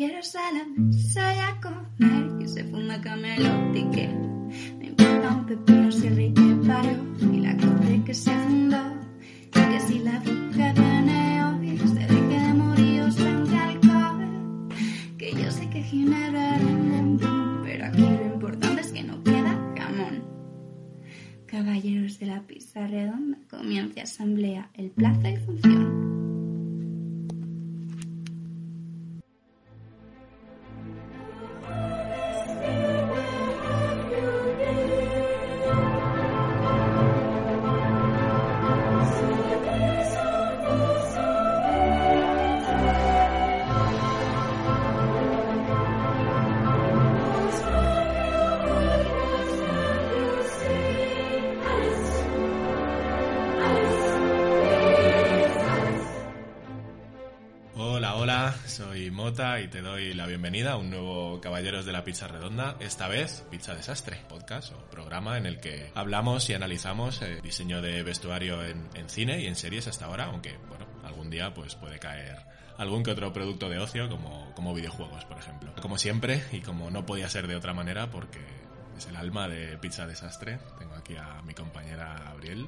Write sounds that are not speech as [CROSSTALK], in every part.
Jerusalén, soy a comer que se fuma camelote que me importa un pepino si el rey que paró y la corte que se fundó y que si la bruja viene hoy se deje de morir o frente alcohol que yo sé que Ginebra montón pero aquí lo importante es que no queda jamón. Caballeros de la pizza redonda comienza asamblea el plazo y función bienvenida a un nuevo Caballeros de la Pizza Redonda, esta vez Pizza Desastre, podcast o programa en el que hablamos y analizamos el diseño de vestuario en, en cine y en series hasta ahora, aunque, bueno, algún día pues puede caer algún que otro producto de ocio como, como videojuegos, por ejemplo. Como siempre y como no podía ser de otra manera porque es el alma de Pizza Desastre, tengo aquí a mi compañera Gabriel.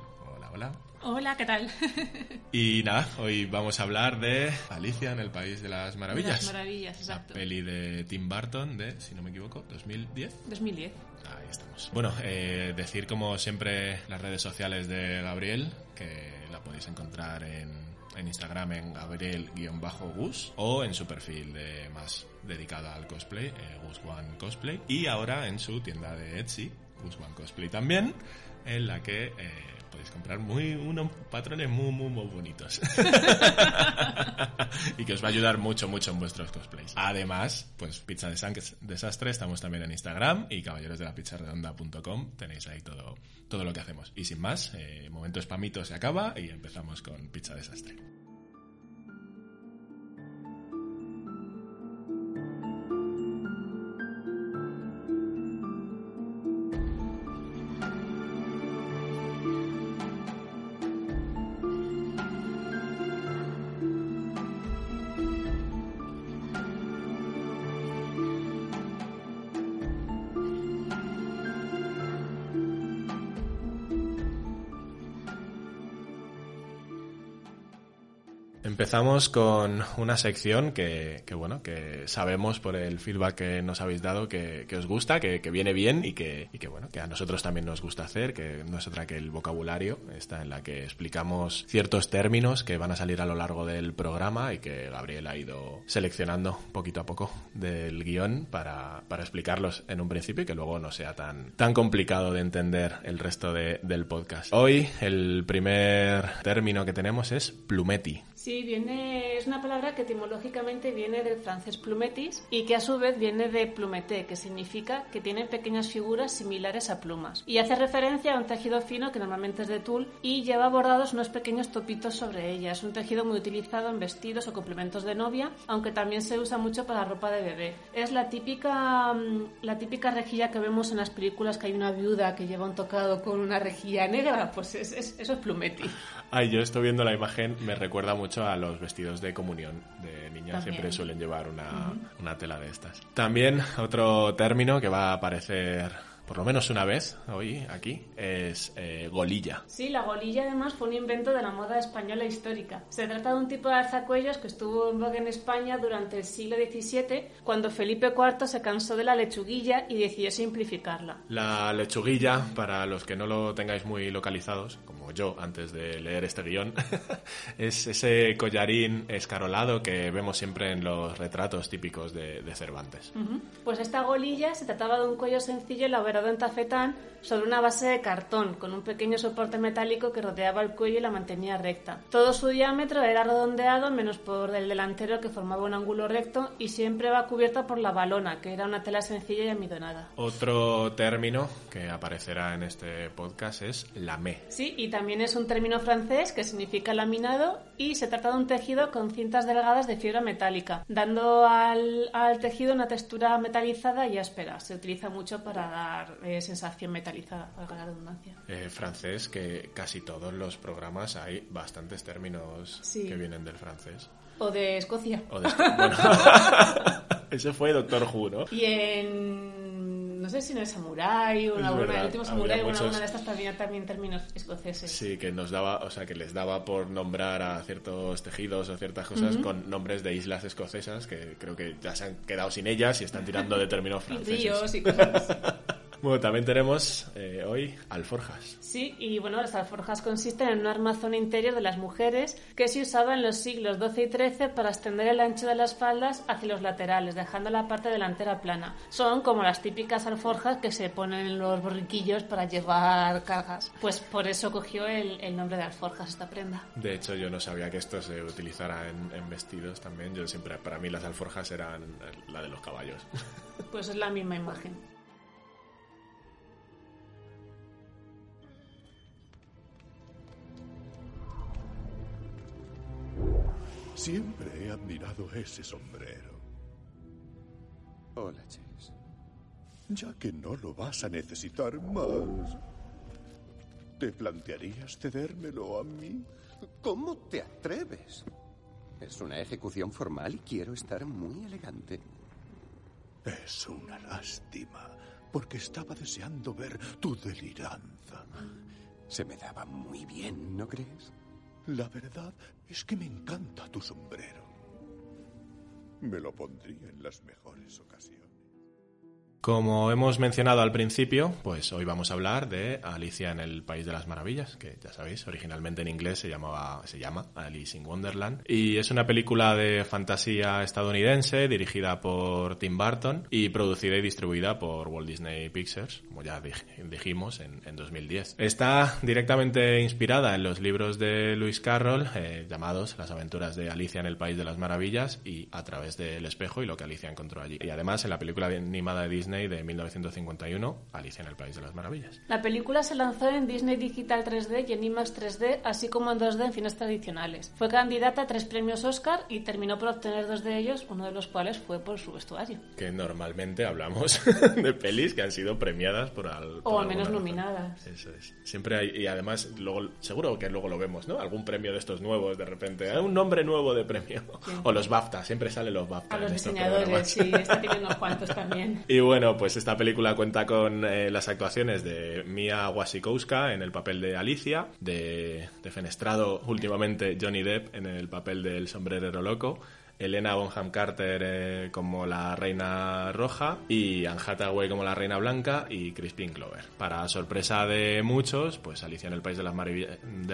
Hola, hola. ¿qué tal? [LAUGHS] Y nada, hoy vamos a hablar de Alicia en el País de las Maravillas. Las maravillas, La exacto. peli de Tim Burton de, si no me equivoco, 2010. 2010. Ahí estamos. Bueno, eh, decir como siempre las redes sociales de Gabriel, que la podéis encontrar en, en Instagram en Gabriel-Gus o en su perfil de más dedicada al cosplay, eh, Gus One Cosplay. Y ahora en su tienda de Etsy, Gus One Cosplay también, en la que eh, podéis comprar muy unos patrones muy, muy, muy bonitos. [LAUGHS] y que os va a ayudar mucho, mucho en vuestros cosplays. Además, pues Pizza de Desastre, estamos también en Instagram y caballerosdelapizzarredonda.com. Tenéis ahí todo, todo lo que hacemos. Y sin más, eh, momento spamito se acaba y empezamos con Pizza Desastre. Empezamos con una sección que, bueno, que sabemos por el feedback que nos habéis dado que, os gusta, que, viene bien y que, bueno, que a nosotros también nos gusta hacer, que no es otra que el vocabulario, esta en la que explicamos ciertos términos que van a salir a lo largo del programa y que Gabriel ha ido seleccionando poquito a poco del guion para, explicarlos en un principio y que luego no sea tan, tan complicado de entender el resto de- del podcast. Hoy el primer término que tenemos es plumeti. Sí, viene, es una palabra que etimológicamente viene del francés plumetis y que a su vez viene de plumete, que significa que tiene pequeñas figuras similares a plumas. Y hace referencia a un tejido fino que normalmente es de tul y lleva bordados unos pequeños topitos sobre ella. Es un tejido muy utilizado en vestidos o complementos de novia, aunque también se usa mucho para ropa de bebé. Es la típica, mm, la típica rejilla que vemos en las películas que hay una viuda que lleva un tocado con una rejilla negra, pues es- es- eso es plumeti. Ay, yo estoy viendo la imagen, me recuerda mucho a los vestidos de comunión de niñas, También. siempre suelen llevar una, una tela de estas. También otro término que va a aparecer por lo menos una vez hoy aquí es eh, golilla. Sí, la golilla además fue un invento de la moda española histórica. Se trata de un tipo de alzacuellos que estuvo en voga en España durante el siglo XVII, cuando Felipe IV se cansó de la lechuguilla y decidió simplificarla. La lechuguilla, para los que no lo tengáis muy localizados, como yo antes de leer este guion, [LAUGHS] es ese collarín escarolado que vemos siempre en los retratos típicos de, de Cervantes. Ujú. Pues esta golilla se trataba de un cuello sencillo elaborado en tafetán sobre una base de cartón, con un pequeño soporte metálico que rodeaba el cuello y la mantenía recta. Todo su diámetro era redondeado, menos por el delantero que formaba un ángulo recto, y siempre va cubierta por la balona, que era una tela sencilla y almidonada. Otro término que aparecerá en este podcast es lamé. Sí, y también es un término francés que significa laminado y se trata de un tejido con cintas delgadas de fibra metálica, dando al, al tejido una textura metalizada y áspera. Se utiliza mucho para dar eh, sensación metalizada, valga la redundancia. Eh, francés, que casi todos los programas hay bastantes términos Sí. que vienen del francés. O de Escocia. O de... [LAUGHS] Bueno, [LAUGHS] ese fue Doctor Who, ¿no? Y en. No sé si en el Samurai o en alguna, el último Samurai o muchos- de estas también, también términos escoceses. Sí, que nos daba, o sea, que les daba por nombrar a ciertos tejidos o ciertas cosas con nombres de islas escocesas que creo que ya se han quedado sin ellas y están tirando de términos [LAUGHS] franceses. ríos y cosas. Bueno, también tenemos eh, hoy alforjas. Sí, y bueno, las alforjas consisten en un armazón interior de las mujeres que se usaba en los siglos XII y XIII para extender el ancho de las faldas hacia los laterales, dejando la parte delantera plana. Son como las típicas alforjas que se ponen en los borriquillos para llevar cargas. Pues por eso cogió el, el nombre de alforjas esta prenda. De hecho, yo no sabía que esto se utilizara en, en vestidos también. Yo siempre, para mí las alforjas eran la de los caballos. Pues es la misma imagen. Siempre he admirado ese sombrero. Hola, Chase. Ya que no lo vas a necesitar más, ¿te plantearías cedérmelo a mí? ¿Cómo te atreves? Es una ejecución formal y quiero estar muy elegante. Es una lástima, porque estaba deseando ver tu deliranza. Se me daba muy bien, ¿no crees? La verdad es que me encanta tu sombrero. Me lo pondría en las mejores ocasiones. Como hemos mencionado al principio, pues hoy vamos a hablar de Alicia en el País de las Maravillas, que ya sabéis, originalmente en inglés se llamaba, se llama Alice in Wonderland, y es una película de fantasía estadounidense dirigida por Tim Burton y producida y distribuida por Walt Disney Pictures, como ya dij- dijimos en, en 2010. Está directamente inspirada en los libros de Lewis Carroll eh, llamados Las aventuras de Alicia en el País de las Maravillas y a través del espejo y lo que Alicia encontró allí. Y además en la película animada de Disney de 1951, Alicia en el País de las Maravillas. La película se lanzó en Disney Digital 3D y en IMAX 3D, así como en 2D en cines tradicionales. Fue candidata a tres premios Oscar y terminó por obtener dos de ellos, uno de los cuales fue por su vestuario. Que normalmente hablamos [LAUGHS] de pelis que han sido premiadas por al, por O al menos razón. nominadas. Eso es. Siempre hay, y además, luego, seguro que luego lo vemos, ¿no? Algún premio de estos nuevos de repente. ¿eh? Un nombre nuevo de premio. [LAUGHS] O los BAFTA, siempre salen los BAFTA. A los diseñadores, sí, está teniendo cuantos también. [LAUGHS] Y bueno, pues esta película cuenta con eh, las actuaciones de Mia Wasikowska en el papel de Alicia, de, de Fenestrado últimamente Johnny Depp en el papel del sombrerero loco, Elena Bonham Carter eh, como la reina roja y Anne Hathaway como la reina blanca y Crispin Clover. Para sorpresa de muchos, pues Alicia en el País de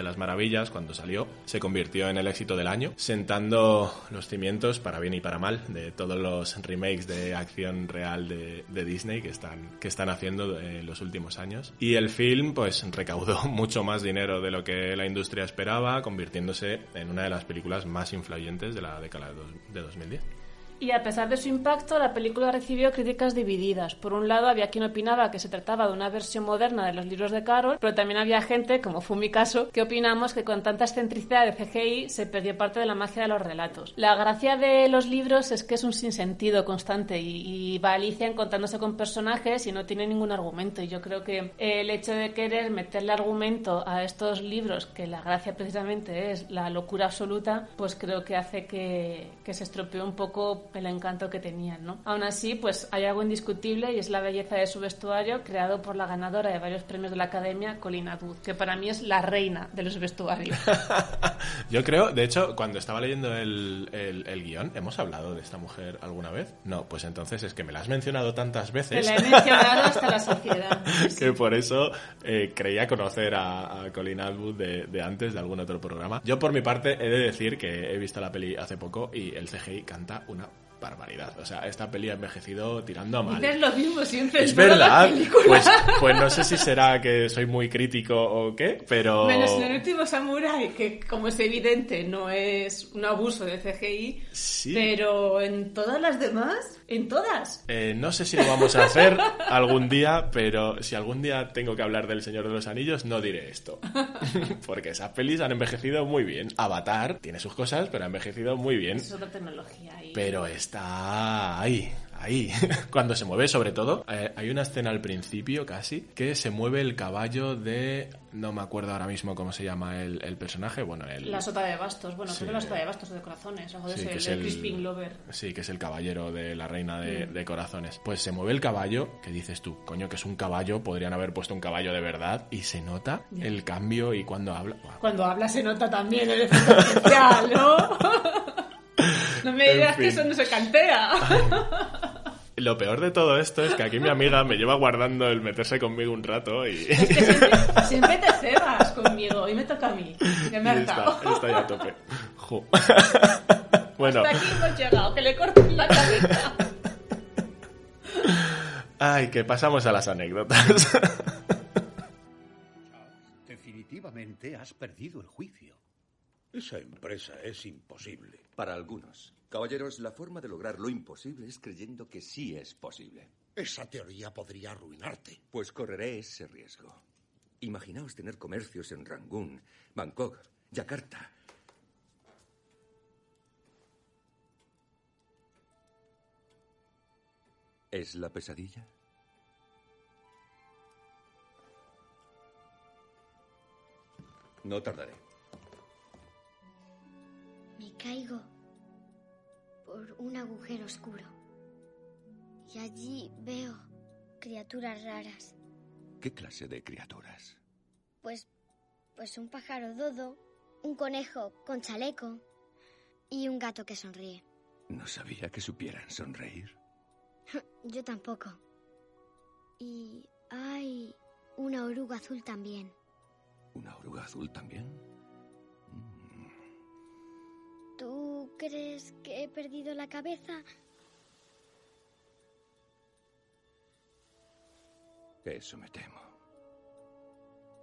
las, Maravillas, cuando salió, se convirtió en el éxito del año, sentando los cimientos para bien y para mal de todos los remakes de acción real de, Disney que están, que están haciendo en los últimos años. Y el film, pues, recaudó [LAUGHS] mucho más dinero de lo que la industria esperaba, convirtiéndose en una de las películas más influyentes de la década de dos- de 2010. Y a pesar de su impacto, la película recibió críticas divididas. Por un lado, había quien opinaba que se trataba de una versión moderna de los libros de Carol, pero también había gente, como fue mi caso, que opinamos que con tanta excentricidad de CGI se perdió parte de la magia de los relatos. La gracia de los libros es que es un sinsentido constante y, y va Alicia encontrándose con personajes y no tiene ningún argumento. Y yo creo que el hecho de querer meterle argumento a estos libros, que la gracia precisamente es la locura absoluta, pues creo que hace que, que se estropee un poco el encanto que tenían, ¿no? Aún así, pues hay algo indiscutible y es la belleza de su vestuario creado por la ganadora de varios premios de la Academia, Colin Atwood, que para mí es la reina de los vestuarios. [LAUGHS] Yo creo, de hecho, cuando estaba leyendo el, el- el guion, ¿hemos hablado de esta mujer alguna vez? No, pues entonces es que me la has mencionado tantas Te veces. la he mencionado hasta la [LAUGHS] sociedad. que por eso eh, creía conocer a, a Colin Atwood de, de antes, de algún otro programa. Yo, por mi parte, he de decir que he visto la peli hace poco y el CGI canta una barbaridad. O sea, esta peli ha envejecido tirando a mal. Dices lo mismo siempre Es verdad. Pues, pues no sé si será que soy muy crítico o qué, pero... Menos en el último Samurai, que como es evidente no es un abuso de CGI, Sí. pero en todas las demás, en todas. Eh, no sé si lo vamos a hacer algún día, pero si algún día tengo que hablar del Señor de los Anillos, no diré esto. [LAUGHS] Porque esas pelis han envejecido muy bien. Avatar tiene sus cosas, pero ha envejecido muy bien. Es otra tecnología. Pero está ahí, ahí. [LAUGHS] Cuando se mueve, sobre todo, eh, hay una escena al principio casi que se mueve el caballo de. No me acuerdo ahora mismo cómo se llama el, el personaje. Bueno, el. La sota de bastos, bueno, Sí. creo que la sota de bastos o de corazones, algo de Sí, ese, que es el Crispin Lover. Sí, que es el caballero de la reina de, Mm. de corazones. Pues se mueve el caballo, que dices tú, coño, que es un caballo, podrían haber puesto un caballo de verdad, y se nota el cambio y cuando habla. Cuando habla se nota también el efecto especial, ¿no? [LAUGHS] No me digas que eso no se cantea. Lo peor de todo esto es que aquí mi amiga me lleva guardando el meterse conmigo un rato y, Es que siempre, [LAUGHS] siempre te cebas conmigo y me toca a mí. Ya me y he está, hartado. está ya a tope. Jo. bueno, Hasta aquí hemos llegado, que le corten la cabeza. ay, que pasamos a las anécdotas. Definitivamente has perdido el juicio. Esa empresa es imposible. Para algunos. Caballeros, la forma de lograr lo imposible es creyendo que sí es posible. Esa teoría podría arruinarte. Pues correré ese riesgo. Imaginaos tener comercios en Rangún, Bangkok, Yakarta. ¿Es la pesadilla? No tardaré. Me caigo por un agujero oscuro. Y allí veo criaturas raras. ¿Qué clase de criaturas? Pues, pues un pájaro dodo, un conejo con chaleco y un gato que sonríe. No sabía que supieran sonreír. [LAUGHS] Yo tampoco. Y hay una oruga azul también. ¿Una oruga azul también? ¿Tú crees que he perdido la cabeza? Eso me temo.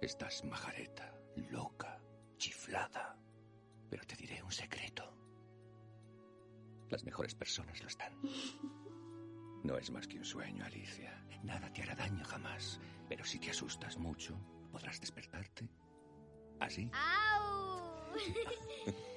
Estás majareta, loca, chiflada. Pero te diré un secreto. Las mejores personas lo están. No es más que un sueño, Alicia. Nada te hará daño jamás. Pero si te asustas mucho, podrás despertarte. ¿Así? ¡Au! [LAUGHS]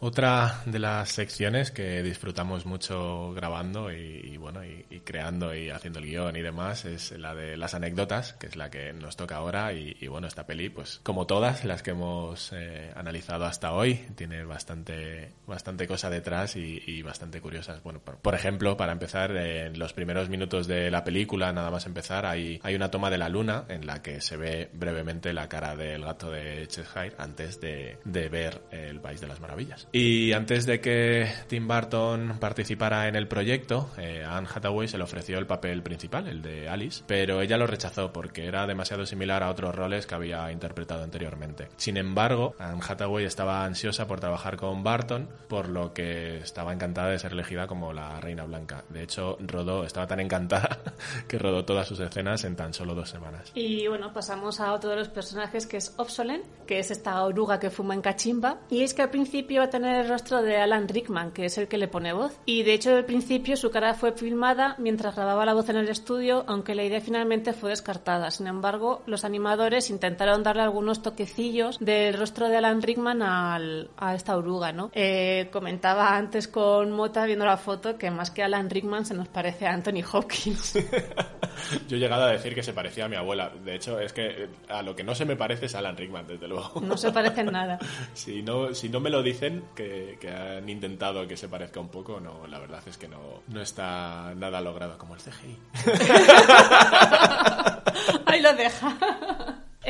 Otra de las secciones que disfrutamos mucho grabando y, bueno y, y creando y haciendo el guion y demás es la de las anécdotas, que es la que nos toca ahora y, y bueno esta peli pues como todas las que hemos eh, analizado hasta hoy tiene bastante bastante cosa detrás y, bastante curiosas. Bueno por, por ejemplo para empezar en los primeros minutos de la película nada más empezar hay hay una toma de la luna en la que se ve brevemente la cara del gato de Cheshire antes de, de ver el País de las Maravillas. Y antes de que Tim Burton participara en el proyecto, eh, Anne Hathaway se le ofreció el papel principal, el de Alice, pero ella lo rechazó porque era demasiado similar a otros roles que había interpretado anteriormente. Sin embargo, Anne Hathaway estaba ansiosa por trabajar con Barton, por lo que estaba encantada de ser elegida como la Reina Blanca. De hecho, rodó, estaba tan encantada [LAUGHS] que rodó todas sus escenas en tan solo dos semanas. Y bueno, pasamos a otro de los personajes que es Obsolen, que es esta oruga que fuma en cachimba. Y es que al principio va a tener el rostro de Alan Rickman, que es el que le pone voz. Y de hecho, al principio su cara fue filmada mientras grababa la voz en el estudio, aunque la idea finalmente fue descartada. Sin embargo, los animadores intentaron darle algunos toquecillos del rostro de Alan Rickman al- a esta oruga, ¿no? Eh, comentaba antes con Mota viendo la foto que más que Alan Rickman se nos parece a Anthony Hopkins. [LAUGHS] Yo he llegado a decir que se parecía a mi abuela. De hecho, es que eh, a lo que no se me parece es Alan Rickman, desde luego. No se parecen nada. [LAUGHS] Si no, si no me lo dicen, que, han intentado que se parezca un poco, no, la verdad es que no, no está nada logrado como el CGI. [LAUGHS] Ahí lo deja.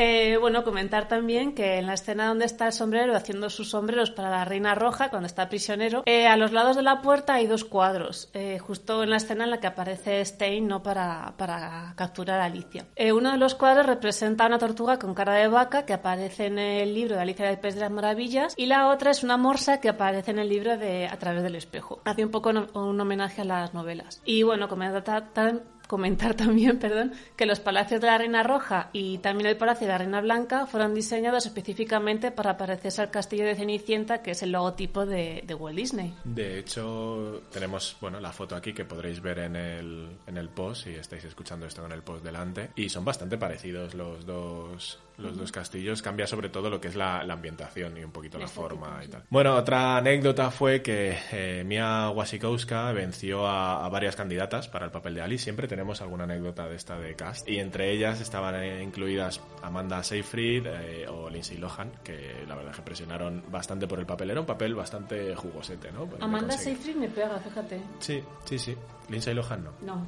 Eh, bueno, comentar también que en la escena donde está el sombrero haciendo sus sombreros para la Reina Roja, cuando está prisionero, eh, a los lados de la puerta hay dos cuadros, eh, justo en la escena en la que aparece Stein, ¿no? Para, para capturar a Alicia. Uno de los cuadros representa una tortuga con cara de vaca que aparece en el libro de Alicia del País de las Maravillas y la otra es una morsa que aparece en el libro de A través del espejo. Hace un poco un homenaje a las novelas. Y bueno, comentar, tan- comentar también, [LAUGHS] perdón, que los palacios de la Reina Roja y también el Palacio de la Reina Blanca fueron diseñados específicamente para parecerse al castillo de Cenicienta, que es el logotipo de, Walt Disney. De hecho, tenemos bueno la foto aquí que podréis ver en el, en el post si estáis escuchando esto con el post delante. Y son bastante parecidos los dos los dos castillos. Cambia sobre todo lo que es la, la ambientación y un poquito la forma y tal. Bueno, otra anécdota fue que eh, Mia Wasikowska venció a, a varias candidatas para el papel de Alice. Siempre tenemos alguna anécdota de esta de cast. Y entre ellas estaban eh, incluidas Amanda Seyfried eh, o Lindsay Lohan, que la verdad que presionaron bastante por el papel. Era un papel bastante jugosete, ¿no? Pero Amanda. Seyfried me pega, fíjate. Sí, sí, sí. Lindsay Lohan no. No.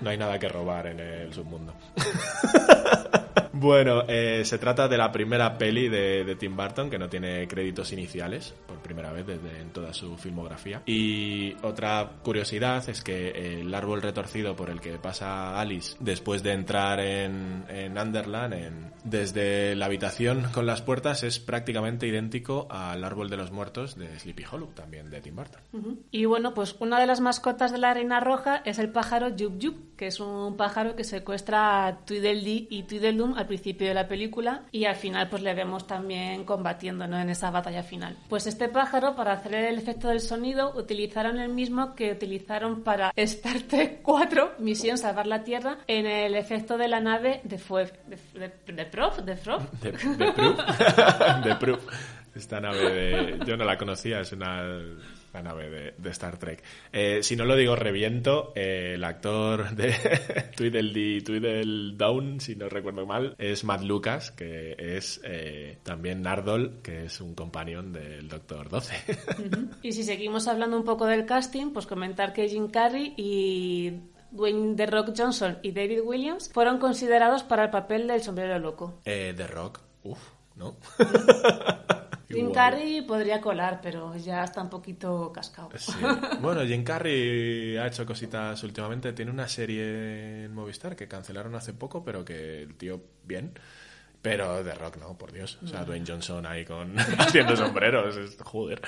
No hay nada que robar en el submundo. [LAUGHS] Bueno, eh, se trata de la primera peli de, Tim Burton que no tiene créditos iniciales, por primera vez desde en toda su filmografía. Y otra curiosidad es que el árbol retorcido por el que pasa Alice después de entrar en, Underland, en- desde la habitación con las puertas, es prácticamente idéntico al árbol de los muertos de Sleepy Hollow, también de Tim Burton. Y bueno, pues una de las mascotas de la Reina Roja es el pájaro Yub Yub, que es un pájaro que secuestra a Tweedledee y Tweedledum al principio de la película y al final pues le vemos también combatiendo en esa batalla final. Pues este pájaro, para hacer el efecto del sonido, utilizaron el mismo que utilizaron para Star Trek 4, Misión Salvar la Tierra, en el efecto de la nave de Fueb, de, de, de Prof, de Prof. [LAUGHS] De Proof. [LAUGHS] de Proof. Esta nave de... Yo no la conocía, es una, nave de, de Star Trek. Eh, si no lo digo, reviento. eh, el actor de [LAUGHS] Tweedledee, Tweedledown, si no recuerdo mal, es Matt Lucas, que es eh, también Nardol, que es un compañón del Doctor 12. [LAUGHS] Y si seguimos hablando un poco del casting, pues comentar que Jim Carrey y Dwayne The Rock Johnson y David Williams fueron considerados para el papel del sombrero loco. eh, The Rock. Uf, ¿no? [LAUGHS] Jim. Carrey podría colar, pero ya está un poquito cascado. Sí. [LAUGHS] Bueno, Jim Carrey ha hecho cositas últimamente. Tiene una serie en Movistar que cancelaron hace poco, pero que el tío bien. Pero de rock no, por Dios. O sea, Dwayne Johnson ahí con [LAUGHS] haciendo sombreros. es- joder.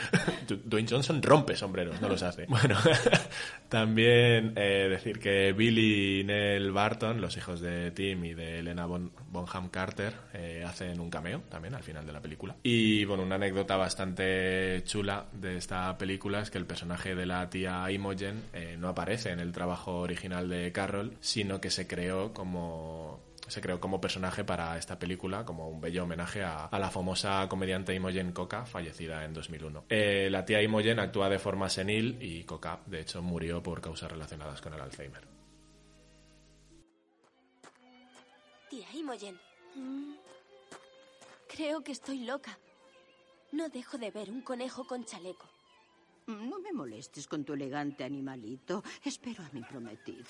Dwayne Johnson rompe sombreros, no los hace. [LAUGHS] Bueno, [LAUGHS] también eh, decir que Billy y Nell Barton, los hijos de Tim y de Elena Bon- Bonham Carter, eh, hacen un cameo también al final de la película. Y bueno, una anécdota bastante chula de esta película es que el personaje de la tía Imogen eh, no aparece en el trabajo original de Carroll, sino que se creó como se creó como personaje para esta película, como un bello homenaje a, a la famosa comediante Imogen Coca, fallecida en 2001. Eh, la tía Imogen actúa de forma senil y Coca, de hecho, murió por causas relacionadas con el Alzheimer. Tía Imogen. Mm. Creo que estoy loca. No dejo de ver un conejo con chaleco. No me molestes con tu elegante animalito. Espero a mi prometido.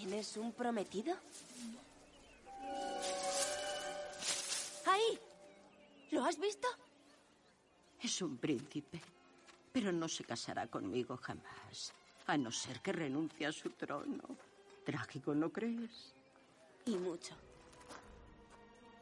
¿Tienes un prometido? ¡Ahí! ¿Lo has visto? Es un príncipe, pero no se casará conmigo jamás, a no ser que renuncie a su trono. Trágico, ¿no crees? Y mucho.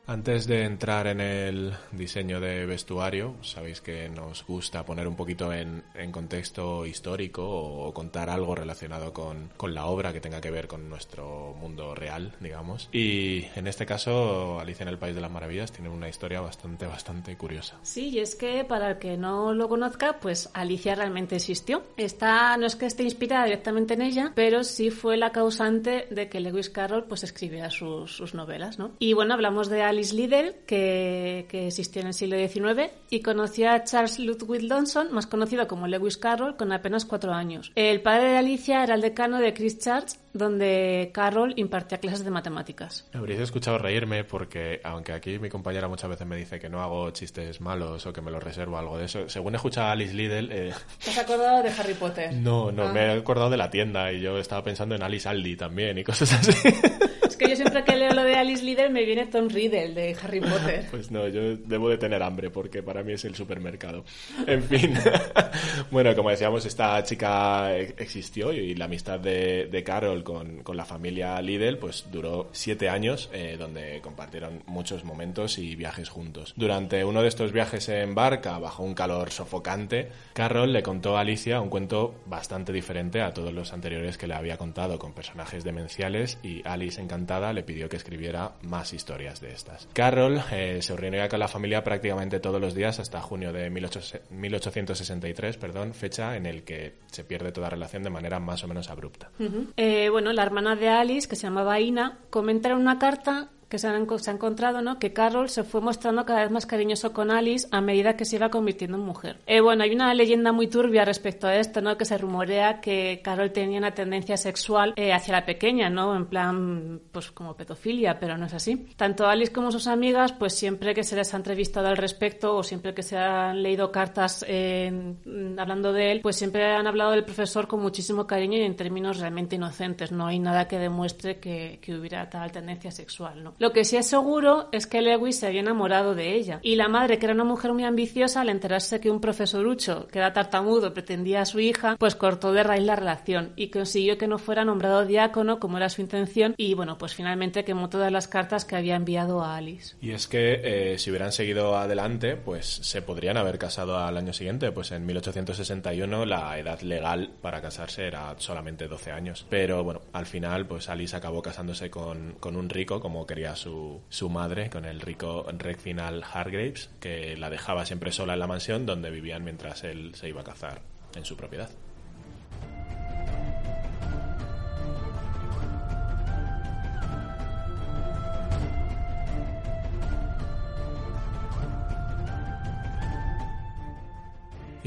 Antes de entrar en el diseño de vestuario, sabéis que nos gusta poner un poquito en, contexto histórico o, contar algo relacionado con, con la obra que tenga que ver con nuestro mundo real, digamos. Y en este caso, Alicia en el País de las Maravillas tiene una historia bastante, bastante curiosa. Sí, y es que para el que no lo conozca, pues Alicia realmente existió. Está, no es que esté inspirada directamente en ella, pero sí fue la causante de que Lewis Carroll pues escribiera sus, sus novelas, ¿no? Y bueno, hablamos de Alice Liddell, que, que existió en el siglo XIX, y conoció a Charles Ludwig Johnson, más conocido como Lewis Carroll, con apenas cuatro años. El padre de Alicia era el decano de Christ Church, donde Carroll impartía clases de matemáticas. Me habréis escuchado reírme porque, aunque aquí mi compañera muchas veces me dice que no hago chistes malos o que me los reservo algo de eso, según he escuchado a Alice Liddell, eh, [LAUGHS] ¿Te has acordado de Harry Potter? no, no, Ah. me he acordado de la tienda y yo estaba pensando en Alice Aldi también y cosas así. [LAUGHS] Que yo siempre que leo lo de Alice Liddell me viene Tom Riddle de Harry Potter. Pues no, yo debo de tener hambre porque para mí es el supermercado. En fin. [LAUGHS] bueno, como decíamos, esta chica e- existió y la amistad de, de Carol con, con la familia Liddell pues duró siete años eh, donde compartieron muchos momentos y viajes juntos. Durante uno de estos viajes en barca, bajo un calor sofocante, Carol le contó a Alicia un cuento bastante diferente a todos los anteriores que le había contado con personajes demenciales y Alice encantada le pidió que escribiera más historias de estas. Carol eh, se reunía con la familia prácticamente todos los días hasta junio de 18 1863, perdón, fecha en el que se pierde toda relación de manera más o menos abrupta. Eh, bueno, la hermana de Alice, que se llamaba Ina, comenta en una carta que se, han, se ha encontrado, ¿no? Que Carol se fue mostrando cada vez más cariñoso con Alice a medida que se iba convirtiendo en mujer. Eh, bueno, hay una leyenda muy turbia respecto a esto, ¿no? Que se rumorea que Carol tenía una tendencia sexual eh, hacia la pequeña, ¿no? En plan, pues como pedofilia, pero no es así. Tanto Alice como sus amigas, pues siempre que se les ha entrevistado al respecto o siempre que se han leído cartas eh, hablando de él, pues siempre han hablado del profesor con muchísimo cariño y en términos realmente inocentes. No hay nada que demuestre que, que hubiera tal tendencia sexual, ¿no? Lo que sí es seguro es que Lewis se había enamorado de ella. Y la madre, que era una mujer muy ambiciosa, al enterarse que un profesorucho, que era tartamudo, pretendía a su hija, pues cortó de raíz la relación y consiguió que no fuera nombrado diácono, como era su intención, y bueno, pues finalmente quemó todas las cartas que había enviado a Alice. Y es que eh, si hubieran seguido adelante, pues se podrían haber casado al año siguiente, pues en 1861 la edad legal para casarse era solamente 12 años. Pero bueno, al final pues Alice acabó casándose con, con un rico, como quería su, su madre, con el rico Reginald Hargraves, que la dejaba siempre sola en la mansión donde vivían mientras él se iba a cazar en su propiedad.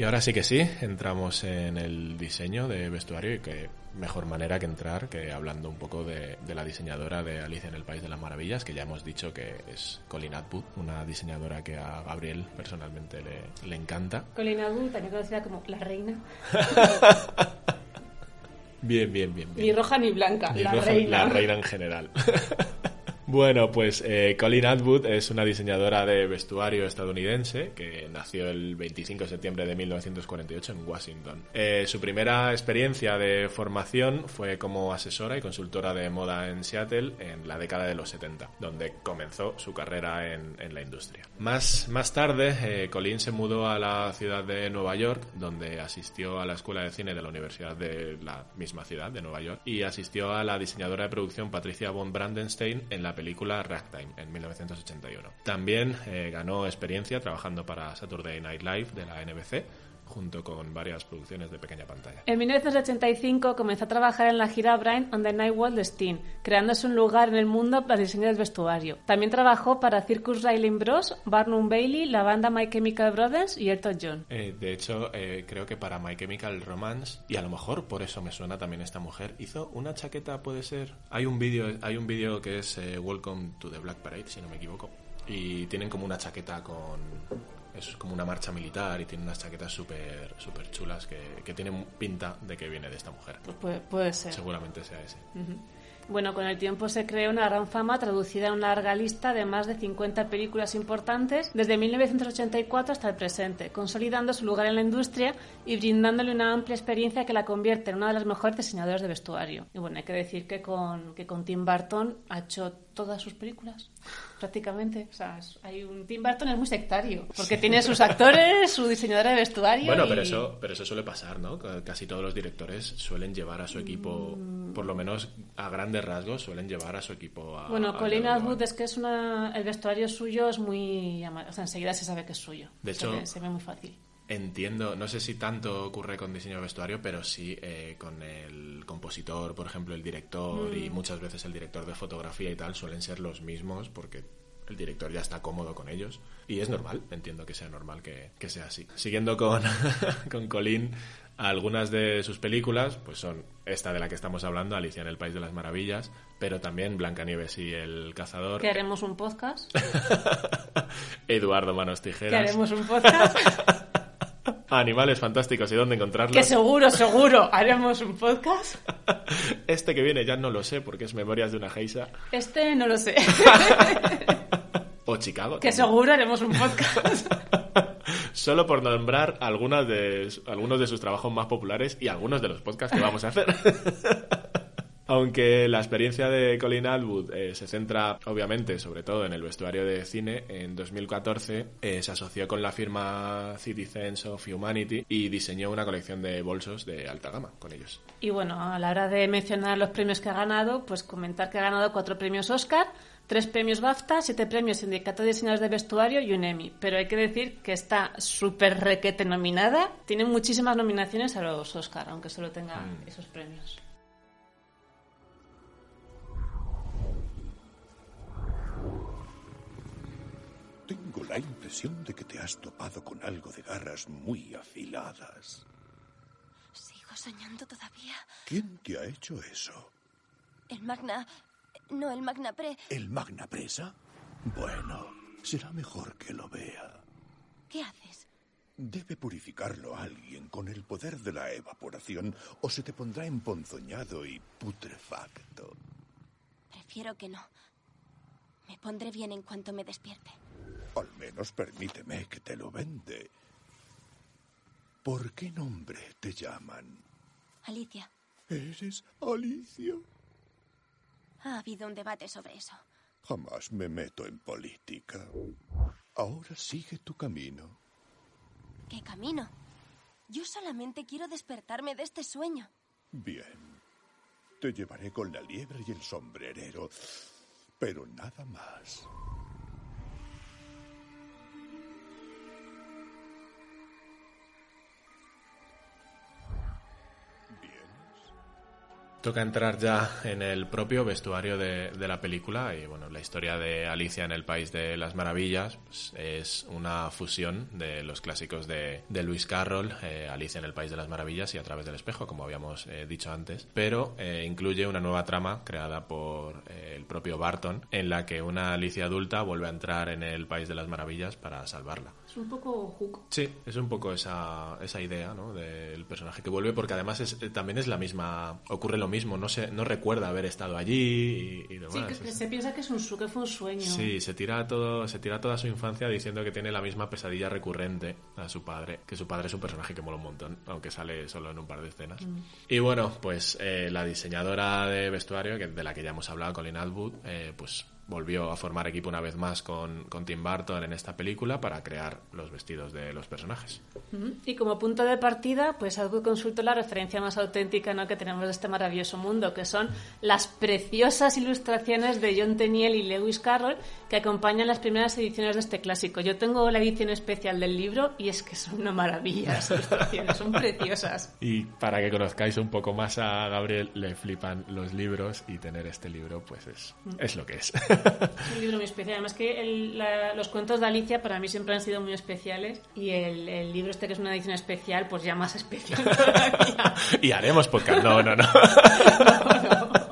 Y ahora sí que sí, entramos en el diseño de vestuario y que mejor manera que entrar que hablando un poco de, de, la diseñadora de Alicia en el País de las Maravillas, que ya hemos dicho que es Colin Atwood, una diseñadora que a Gabriel personalmente le, le encanta. Colin Atwood, también conocida como la reina. [LAUGHS] bien, bien, bien, bien. Ni roja ni blanca, Ni la roja- reina. La reina en general. [LAUGHS] Bueno, pues eh, Colin Atwood es una diseñadora de vestuario estadounidense que nació el 25 de septiembre de 1948 en Washington. Eh, su primera experiencia de formación fue como asesora y consultora de moda en Seattle en la década de los 70, donde comenzó su carrera en, la industria. Más, más tarde, eh, Colin se mudó a la ciudad de Nueva York, donde asistió a la escuela de cine de la Universidad de la misma ciudad, de Nueva York, y asistió a la diseñadora de producción Patricia von Brandenstein en la película Ragtime en 1981. También eh, ganó experiencia trabajando para Saturday Night Live de la NBC junto con varias producciones de pequeña pantalla. En 1985 comenzó a trabajar en la gira Brian on the Night World de Steen, creándose un lugar en el mundo para el diseño del vestuario. También trabajó para Circus Riley Bros, Barnum Bailey, la banda My Chemical Brothers y Elton John. Eh, de hecho, eh, creo que para My Chemical Romance, y a lo mejor por eso me suena también esta mujer, hizo una chaqueta, puede ser. Hay un vídeo, hay un vídeo que es eh, Welcome to the Black Parade, si no me equivoco, y tienen como una chaqueta con es como una marcha militar y tiene unas chaquetas súper súper chulas que, que tienen pinta de que viene de esta mujer. Pues puede, puede ser. Seguramente sea ese. Ujú. Bueno, con el tiempo se creó una gran fama traducida en una larga lista de más de 50 películas importantes desde 1984 hasta el presente, consolidando su lugar en la industria y brindándole una amplia experiencia que la convierte en una de las mejores diseñadoras de vestuario. Y bueno, hay que decir que con, que con Tim Burton ha hecho todas sus películas, prácticamente. O sea, hay un Tim Burton es muy sectario, porque tiene sus actores, su diseñadora de vestuario. Bueno, y- pero eso, pero eso suele pasar, ¿no? Casi todos los directores suelen llevar a su equipo, Mm. por lo menos a grandes rasgos, suelen llevar a su equipo a. Bueno, a Colin Atwood es que es una, el vestuario suyo es muy, o sea, enseguida se sabe que es suyo. De Se hecho- ve- se ve muy fácil. Entiendo, no sé si tanto ocurre con diseño de vestuario, pero sí eh, con el compositor, por ejemplo, el director y Mm. muchas veces el director de fotografía y tal suelen ser los mismos porque el director ya está cómodo con ellos y es normal, entiendo que sea normal que, que sea así. Siguiendo con, [LAUGHS] con Colin, algunas de sus películas pues son esta de la que estamos hablando, Alicia en el País de las Maravillas, pero también Blancanieves y el Cazador, Que haremos un podcast. [LAUGHS] Eduardo Manos que Tijeras. haremos un podcast. [LAUGHS] [LAUGHS] Animales fantásticos y dónde encontrarlos. Que seguro, seguro haremos un podcast. [LAUGHS] Este que viene ya no lo sé porque es Memorias de una Geisa. Este no lo sé. [LAUGHS] O Chicago. que también. seguro haremos un podcast. Solo por nombrar algunas de, algunos de sus trabajos más populares y algunos de los podcasts que vamos a hacer. Aunque la experiencia de Colin Atwood eh, se centra, obviamente, sobre todo en el vestuario de cine, en 2014 eh, se asoció con la firma Citizens of Humanity y diseñó una colección de bolsos de alta gama con ellos. Y bueno, a la hora de mencionar los premios que ha ganado, pues comentar que ha ganado cuatro premios Oscar, tres premios BAFTA, siete premios Sindicato de Diseñadores de Vestuario y un Emmy. Pero hay que decir que está súper requete nominada. Tiene muchísimas nominaciones a los Oscar, aunque solo tenga Mm. esos premios. Tengo la impresión de que te has topado con algo de garras muy afiladas. Sigo soñando todavía. ¿Quién te ha hecho eso? El Magna... No, el Magna Pre. ¿El Magna Presa? Bueno, será mejor que lo vea. ¿Qué haces? Debe purificarlo alguien con el poder de la evaporación o se te pondrá emponzoñado y putrefacto. Prefiero que no. Me pondré bien en cuanto me despierte. Al menos permíteme que te lo vende. ¿Por qué nombre te llaman? Alicia, ¿Eres Alicia? ha habido un debate sobre eso. Jamás me meto en política. Ahora sigue tu camino. ¿Qué camino? Yo solamente quiero despertarme de este sueño. Bien. Te llevaré con la liebre y el sombrerero, pero nada más. Toca entrar ya en el propio vestuario de, de la película y bueno, la historia de Alicia en el País de las Maravillas pues, es una fusión de los clásicos de, de Lewis Carroll, eh, Alicia en el País de las Maravillas y A través del espejo, como habíamos eh, dicho antes, pero eh, incluye una nueva trama creada por el propio Barton en la que una Alicia adulta vuelve a entrar en el País de las Maravillas para salvarla. Es un poco Hook. Sí, es un poco esa, esa idea ¿no? del personaje que vuelve, porque además es, también es la misma, ocurre lo mismo, no, se, no recuerda haber estado allí y, y demás. Sí, que, que se piensa que, es un, que fue un sueño. Sí, se tira, todo, se tira toda su infancia diciendo que tiene la misma pesadilla recurrente a su padre, que su padre es un personaje que mola un montón, aunque sale solo en un par de escenas. Mm. Y bueno, pues eh, la diseñadora de vestuario, que, de la que ya hemos hablado, Colin Atwood, eh, pues volvió a formar equipo una vez más con, con Tim Burton en esta película para crear los vestidos de los personajes. Y como punto de partida, pues algo consultó la referencia más auténtica ¿no? que tenemos de este maravilloso mundo, que son las preciosas ilustraciones de John Tenniel y Lewis Carroll que acompañan las primeras ediciones de este clásico. Yo tengo la edición especial del libro y es que son una maravilla las ilustraciones, son preciosas. [LAUGHS] Y para que conozcáis un poco más a Gabriel, le flipan los libros y tener este libro, pues es, es lo que es. Es un libro muy especial. Además que el- la- los cuentos de Alicia para mí siempre han sido muy especiales y el, el libro este que es una edición especial, pues ya más especial [LAUGHS] y haremos podcast. No, no, no. [LAUGHS]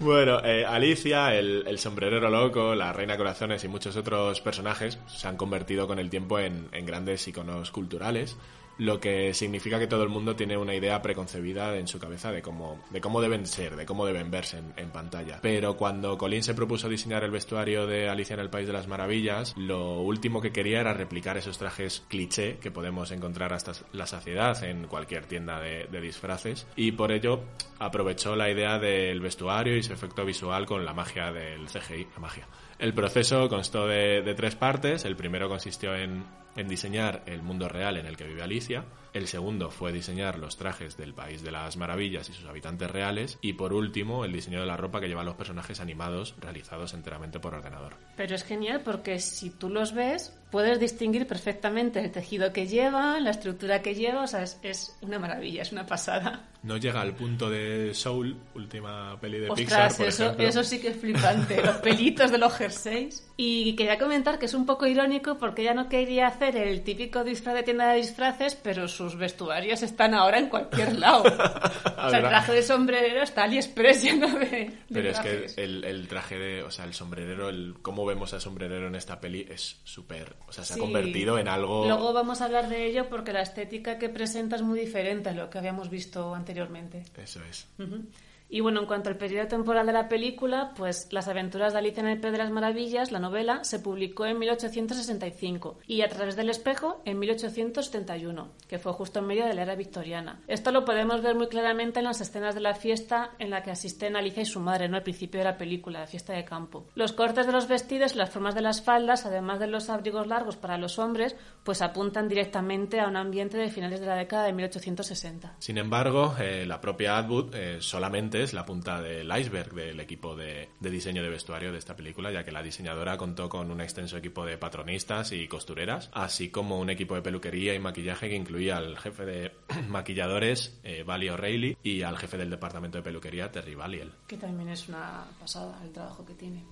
Bueno, eh, Alicia, el, el sombrerero loco, la reina corazones y muchos otros personajes se han convertido con el tiempo en, en grandes iconos culturales, lo que significa que todo el mundo tiene una idea preconcebida en su cabeza de cómo, de cómo deben ser, de cómo deben verse en, en pantalla. Pero cuando Colin se propuso diseñar el vestuario de Alicia en el País de las Maravillas, lo último que quería era replicar esos trajes cliché que podemos encontrar hasta la saciedad en cualquier tienda de, de disfraces y por ello aprovechó la idea del vestuario y su efecto visual con la magia del CGI, la magia. El proceso constó de, tres partes. El primero consistió en diseñar el mundo real en el que vive Alicia. El segundo fue diseñar los trajes del País de las Maravillas y sus habitantes reales. Y por último, el diseño de la ropa que llevan los personajes animados realizados enteramente por ordenador. Pero es genial porque si tú los ves, puedes distinguir perfectamente el tejido que llevan, la estructura que lleva, o sea, es, es una maravilla, es una pasada. No llega al punto de Soul, última peli de Pixar, Ostras, por eso, ejemplo. eso sí que es flipante, los [LAUGHS] pelitos de los jerseys. Y quería comentar que es un poco irónico porque ella no quería hacer el típico disfraz de tienda de disfraces, pero su sus vestuarios están ahora en cualquier lado. [LAUGHS] o sea, el traje de sombrerero está AliExpress lleno de, de Pero es trajes. que el, el traje de, o sea, el sombrerero, el cómo vemos al sombrerero en esta peli es súper, o sea, se Sí. ha convertido en algo... Luego vamos a hablar de ello porque la estética que presenta es muy diferente a lo que habíamos visto anteriormente. Eso es. Ujú. Y bueno, en cuanto al periodo temporal de la película, pues Las aventuras de Alicia en el País de las Maravillas, la novela, se publicó en 1865 y A través del espejo en 1871, que fue justo en medio de la era victoriana. Esto lo podemos ver muy claramente en las escenas de la fiesta en la que asisten Alicia y su madre, ¿no? Al principio de la película, la fiesta de campo. Los cortes de los vestidos y las formas de las faldas, además de los abrigos largos para los hombres, pues apuntan directamente a un ambiente de finales de la década de 1860. Sin embargo, eh, la propia Atwood eh, solamente es la punta del iceberg del equipo de, de diseño de vestuario de esta película, ya que la diseñadora contó con un extenso equipo de patronistas y costureras, así como un equipo de peluquería y maquillaje que incluía al jefe de [CLEARS THROAT] maquilladores, eh, Vali O'Reilly, y al jefe del departamento de peluquería, Terry Valiel. Que también es una pasada el trabajo que tiene.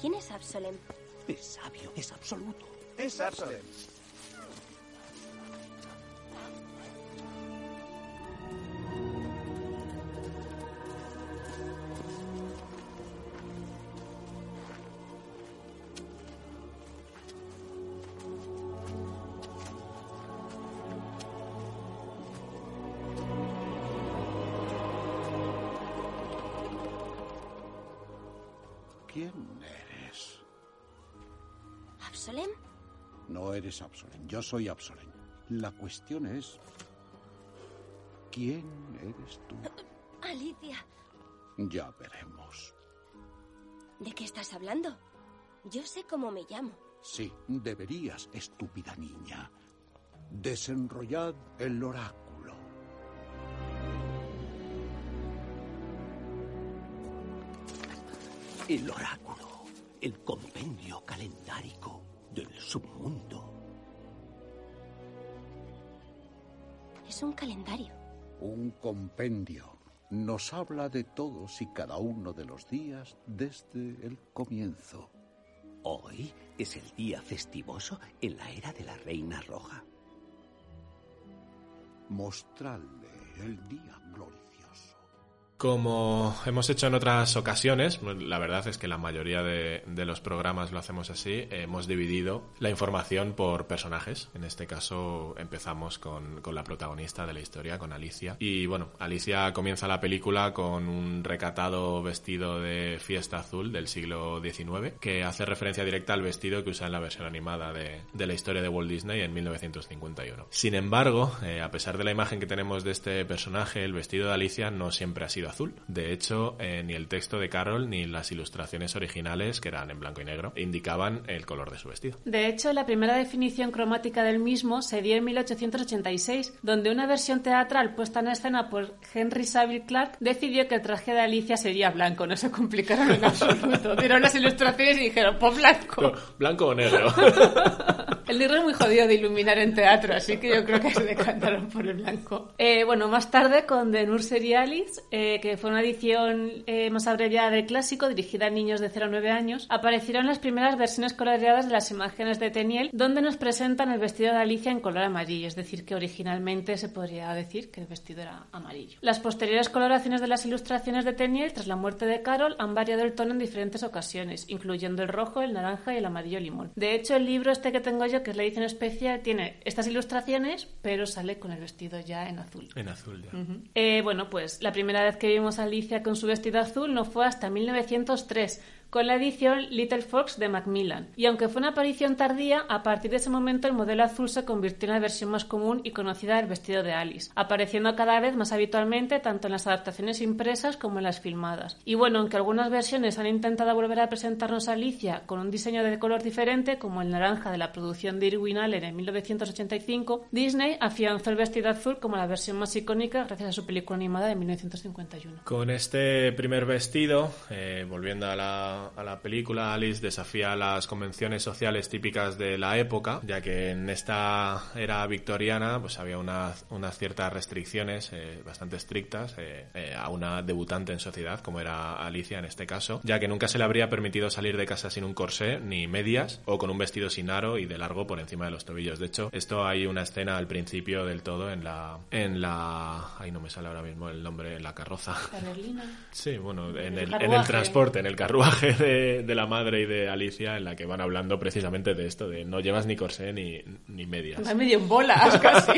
¿Quién es Absalem? Es sabio, es absoluto. Es Absalem. No eres Absolen, yo soy Absolen. La cuestión es... ¿Quién eres tú? [LAUGHS] Alicia. Ya veremos. ¿De qué estás hablando? Yo sé cómo me llamo. Sí, deberías, estúpida niña. Desenrollad el oráculo. El oráculo, el compendio calendárico del submundo. Es un calendario. Un compendio. Nos habla de todos y cada uno de los días desde el comienzo. Hoy es el día festivoso en la era de la Reina Roja. Mostradle el día glorioso. Como hemos hecho en otras ocasiones, la verdad es que la mayoría de, de los programas lo hacemos así, hemos dividido la información por personajes. En este caso empezamos con, con la protagonista de la historia, con Alicia. Y bueno, Alicia comienza la película con un recatado vestido de fiesta azul del siglo XIX, que hace referencia directa al vestido que usa en la versión animada de, de la historia de Walt Disney en 1951. Sin embargo, eh, a pesar de la imagen que tenemos de este personaje, el vestido de Alicia no siempre ha sido azul. De hecho, eh, ni el texto de Carol ni las ilustraciones originales, que eran en blanco y negro, indicaban el color de su vestido. De hecho, la primera definición cromática del mismo se dio en 1886, donde una versión teatral puesta en escena por Henry Saville Clark decidió que el traje de Alicia sería blanco. No se complicaron en absoluto. Dieron las ilustraciones y dijeron, pues blanco. ¿Blanco o negro? [LAUGHS] El negro es muy jodido de iluminar en teatro, así que yo creo que se decantaron por el blanco. Eh, bueno, más tarde con The Nursery Alice, eh, que fue una edición eh, más abreviada del clásico, dirigida a niños de 0 a 9 años, aparecieron las primeras versiones coloreadas de las imágenes de Teniel, donde nos presentan el vestido de Alicia en color amarillo, es decir, que originalmente se podría decir que el vestido era amarillo. Las posteriores coloraciones de las ilustraciones de Teniel, tras la muerte de Carol, han variado el tono en diferentes ocasiones, incluyendo el rojo, el naranja y el amarillo limón. De hecho, el libro este que tengo yo, que es la edición especial, tiene estas ilustraciones, pero sale con el vestido ya en azul. En azul, ya. Eh, bueno, pues la primera vez que vimos a Alicia con su vestido azul no fue hasta 1903, con la edición Little Fox de Macmillan. Y aunque fue una aparición tardía, a partir de ese momento el modelo azul se convirtió en la versión más común y conocida del vestido de Alice, apareciendo cada vez más habitualmente tanto en las adaptaciones impresas como en las filmadas. Y bueno, aunque algunas versiones han intentado volver a presentarnos a Alicia con un diseño de color diferente, como el naranja de la producción de Irwin Allen en 1985, Disney afianzó el vestido azul como la versión más icónica gracias a su película animada de 1951. Con este primer vestido, eh, volviendo a la, la, a la película, Alice desafía las convenciones sociales típicas de la época, ya que en esta era victoriana pues había unas ciertas restricciones eh, bastante estrictas eh, eh, a una debutante en sociedad, como era Alicia en este caso, ya que nunca se le habría permitido salir de casa sin un corsé ni medias o con un vestido sin aro y de largo por encima de los tobillos. De hecho, esto hay una escena al principio del todo en la en la ahí no me sale ahora mismo el nombre en la carroza. Sí, bueno, en el, en el transporte, en el carruaje de, de, la madre y de Alicia, en la que van hablando precisamente de esto, de no llevas ni corsé ni, ni medias. Va medio en bolas [LAUGHS] casi.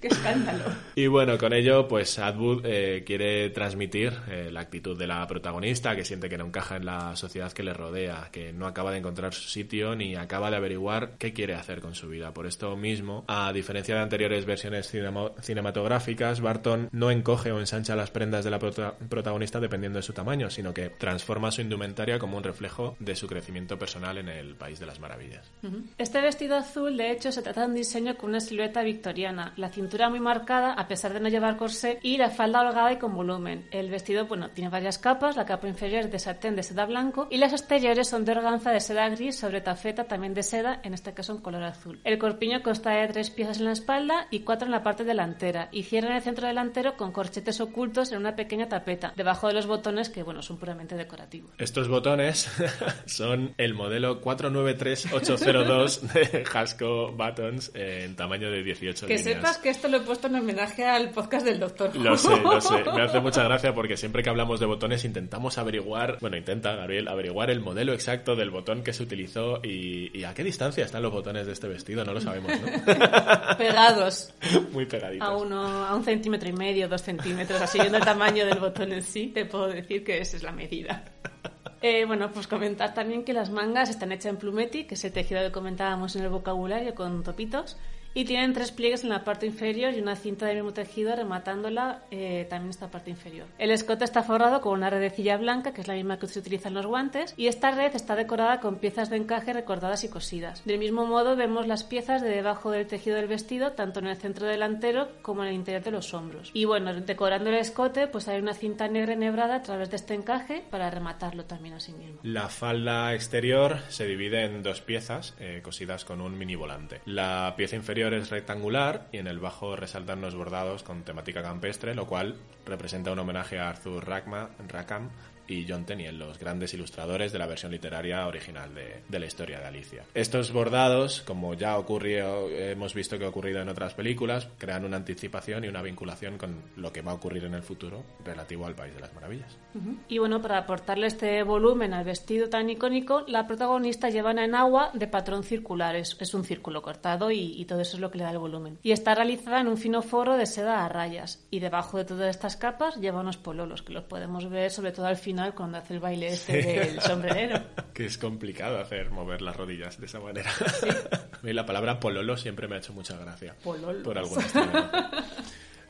¡Qué escándalo! Y bueno, con ello, pues Atwood eh, quiere transmitir eh, la actitud de la protagonista, que siente que no encaja en la sociedad que le rodea, que no acaba de encontrar su sitio ni acaba de averiguar qué quiere hacer con su vida. Por esto mismo, a diferencia de anteriores versiones cinematográficas, Barton no encoge o ensancha las prendas de la protagonista dependiendo de su tamaño, sino que transforma su indumentaria como un reflejo de su crecimiento personal en el País de las Maravillas. Este vestido azul, de hecho, se trata de un diseño con una silueta victoriana, la cintura muy marcada a pesar de no llevar corsé y la falda holgada y con volumen. El vestido, bueno, tiene varias capas, la capa inferior de satén de seda blanco y las exteriores son de organza de seda gris sobre tafeta también de seda, en este caso en color azul. El corpiño consta de tres piezas en la espalda y cuatro en la parte delantera y cierra en el centro delantero con corchetes ocultos en una pequeña tapeta, debajo de los botones que, bueno, son puramente decorativos. Estos botones [LAUGHS] son el modelo 493802 de Hasco Buttons en tamaño de 18 que sepas que esto lo he puesto en homenaje al podcast del Doctor. Lo sé, lo sé. Me hace [LAUGHS] mucha gracia porque siempre que hablamos de botones intentamos averiguar, bueno, intenta Gabriel averiguar el modelo exacto del botón que se utilizó y, a qué distancia están los botones de este vestido, no lo sabemos, ¿no? [LAUGHS] Pegados. Muy pegaditos. A uno, a un centímetro y medio, dos centímetros, así viendo el tamaño del botón en sí, te puedo decir que esa es la medida. Eh, bueno, pues comentar también que las mangas están hechas en plumeti, que es el tejido que comentábamos en el vocabulario con topitos, y tienen tres pliegues en la parte inferior y una cinta de mismo tejido rematándola eh, también esta parte inferior. El escote está forrado con una redecilla blanca, que es la misma que se utiliza en los guantes, y esta red está decorada con piezas de encaje recordadas y cosidas. Del mismo modo vemos las piezas de debajo del tejido del vestido, tanto en el centro delantero como en el interior de los hombros. Y bueno, decorando el escote, pues hay una cinta negra enhebrada a través de este encaje para rematarlo también a sí mismo. La falda exterior se divide en dos piezas eh, cosidas con un mini volante. La pieza inferior es rectangular y en el bajo resaltan los bordados con temática campestre, lo cual representa un homenaje a Arthur Rackham, y John Tenniel, los grandes ilustradores de la versión literaria original de, de, la historia de Alicia. Estos bordados, como ya ocurrió, hemos visto que ha ocurrido en otras películas, crean una anticipación y una vinculación con lo que va a ocurrir en el futuro relativo al País de las Maravillas. Y bueno, para aportarle este volumen al vestido tan icónico, la protagonista lleva una enagua de patrón circular, es, es un círculo cortado y, y, todo eso es lo que le da el volumen. Y está realizada en un fino forro de seda a rayas y debajo de todas estas capas lleva unos pololos que los podemos ver sobre todo al final cuando hace el baile este del sombrerero. [LAUGHS] que es complicado hacer mover las rodillas de esa manera. y [LAUGHS] la palabra pololo siempre me ha hecho mucha gracia. Pololo. Por alguna [LAUGHS]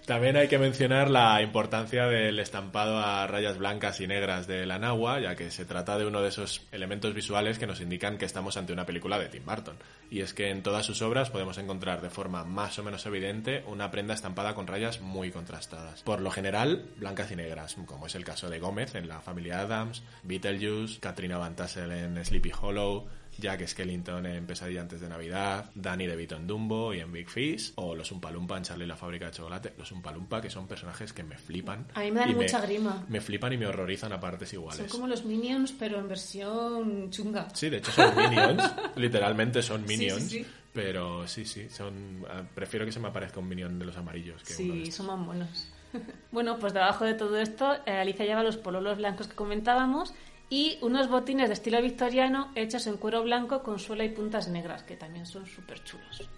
También hay que mencionar la importancia del estampado a rayas blancas y negras de la ya que se trata de uno de esos elementos visuales que nos indican que estamos ante una película de Tim Burton. Y es que en todas sus obras podemos encontrar de forma más o menos evidente una prenda estampada con rayas muy contrastadas. Por lo general, blancas y negras, como es el caso de Gómez en La familia Adams, Beetlejuice, Katrina Van Tassel en Sleepy Hollow, Jack Skellington en Pesadilla antes de Navidad, Danny DeVito en Dumbo y en Big Fish, o los Umpalumpa en Charlie la fábrica de chocolate. Los Umpalumpa que son personajes que me flipan. A mí me dan mucha grima. Me flipan y me horrorizan a partes iguales. Son como los Minions, pero en versión chunga. Sí, de hecho son Minions. [LAUGHS] literalmente son Minions. Pero sí, sí, son ah, prefiero que se me aparezca un Minion de los amarillos que Sí, son más buenos. [LAUGHS] bueno, pues debajo de todo esto, eh, Alicia lleva los pololos blancos que comentábamos y unos botines de estilo victoriano hechos en cuero blanco con suela y puntas negras, que también son súper chulos.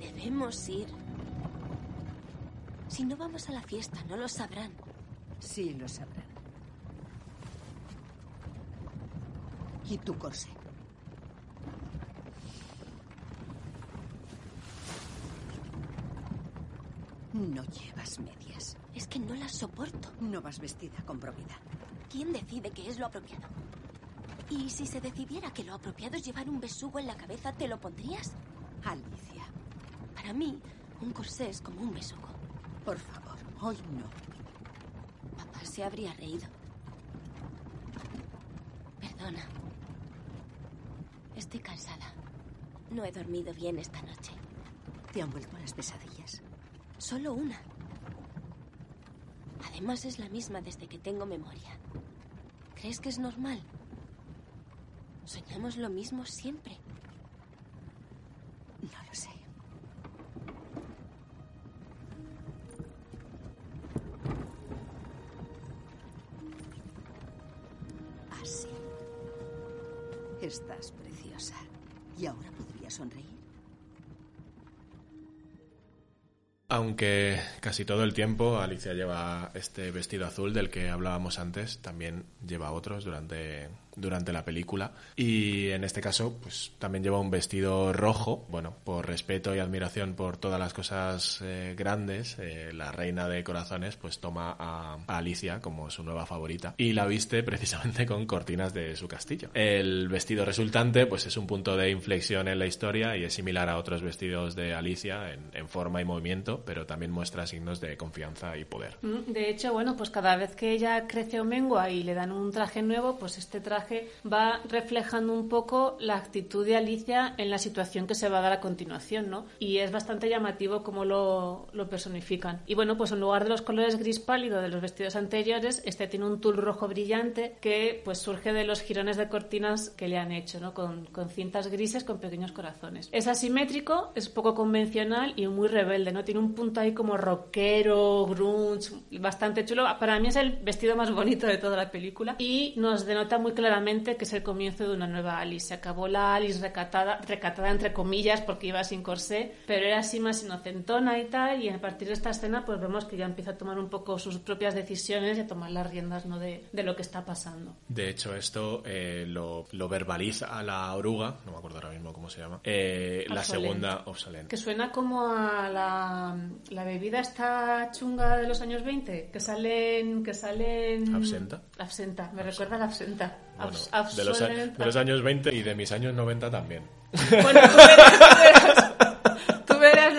Debemos ir. Si no vamos a la fiesta, no lo sabrán. Sí, lo sabrán. ¿Y tu corsé? No llevas medias. Es que no las soporto. No vas vestida con probidad. ¿Quién decide qué es lo apropiado? ¿Y si se decidiera que lo apropiado es llevar un besugo en la cabeza, te lo pondrías? Alicia. Para mí, un corsé es como un besugo. Por favor, hoy no. se habría reído. Perdona. Estoy cansada. No he dormido bien esta noche. ¿Te han vuelto las pesadillas? Solo una. Además es la misma desde que tengo memoria. ¿Crees que es normal? Soñamos lo mismo siempre. No lo sé. Aunque casi todo el tiempo Alicia lleva este vestido azul del que hablábamos antes, también lleva otros durante durante la película. Y en este caso, pues también lleva un vestido rojo, bueno, por respeto y admiración por todas las cosas eh, grandes, eh, la reina de corazones pues toma a, Alicia como su nueva favorita y la viste precisamente con cortinas de su castillo. El vestido resultante pues es un punto de inflexión en la historia y es similar a otros vestidos de Alicia en, en forma y movimiento, pero también muestra signos de confianza y poder. Mm, de hecho, bueno, pues cada vez que ella crece o mengua y le dan un traje nuevo, pues este traje va reflejando un poco la actitud de Alicia en la situación que se va a dar a continuación, ¿no? Y es bastante llamativo cómo lo, lo personifican. Y bueno, pues en lugar de los colores gris pálido de los vestidos anteriores, este tiene un tul rojo brillante que pues surge de los jirones de cortinas que le han hecho, ¿no? Con, con cintas grises con pequeños corazones. Es asimétrico, es poco convencional y muy rebelde, ¿no? Tiene un punto ahí como rockero, grunge, bastante chulo. Para mí es el vestido más bonito de toda la película y nos denota muy claramente que es el comienzo de una nueva Alice. Se acabó la Alice recatada, recatada entre comillas porque iba sin corsé, pero era así más inocentona y tal. Y a partir de esta escena, pues vemos que ya empieza a tomar un poco sus propias decisiones y a tomar las riendas ¿no? de, de lo que está pasando. De hecho, esto eh, lo, lo, verbaliza a la oruga, no me acuerdo ahora mismo cómo se llama, eh, la segunda obsolente. Que suena como a la, la, bebida esta chunga de los años 20, que salen. Que salen... ¿Absenta? Absenta, me recuerda a la absenta. Bueno, de, los, de los años 20 y de mis años 90 también. Bueno, tú verás, tú verás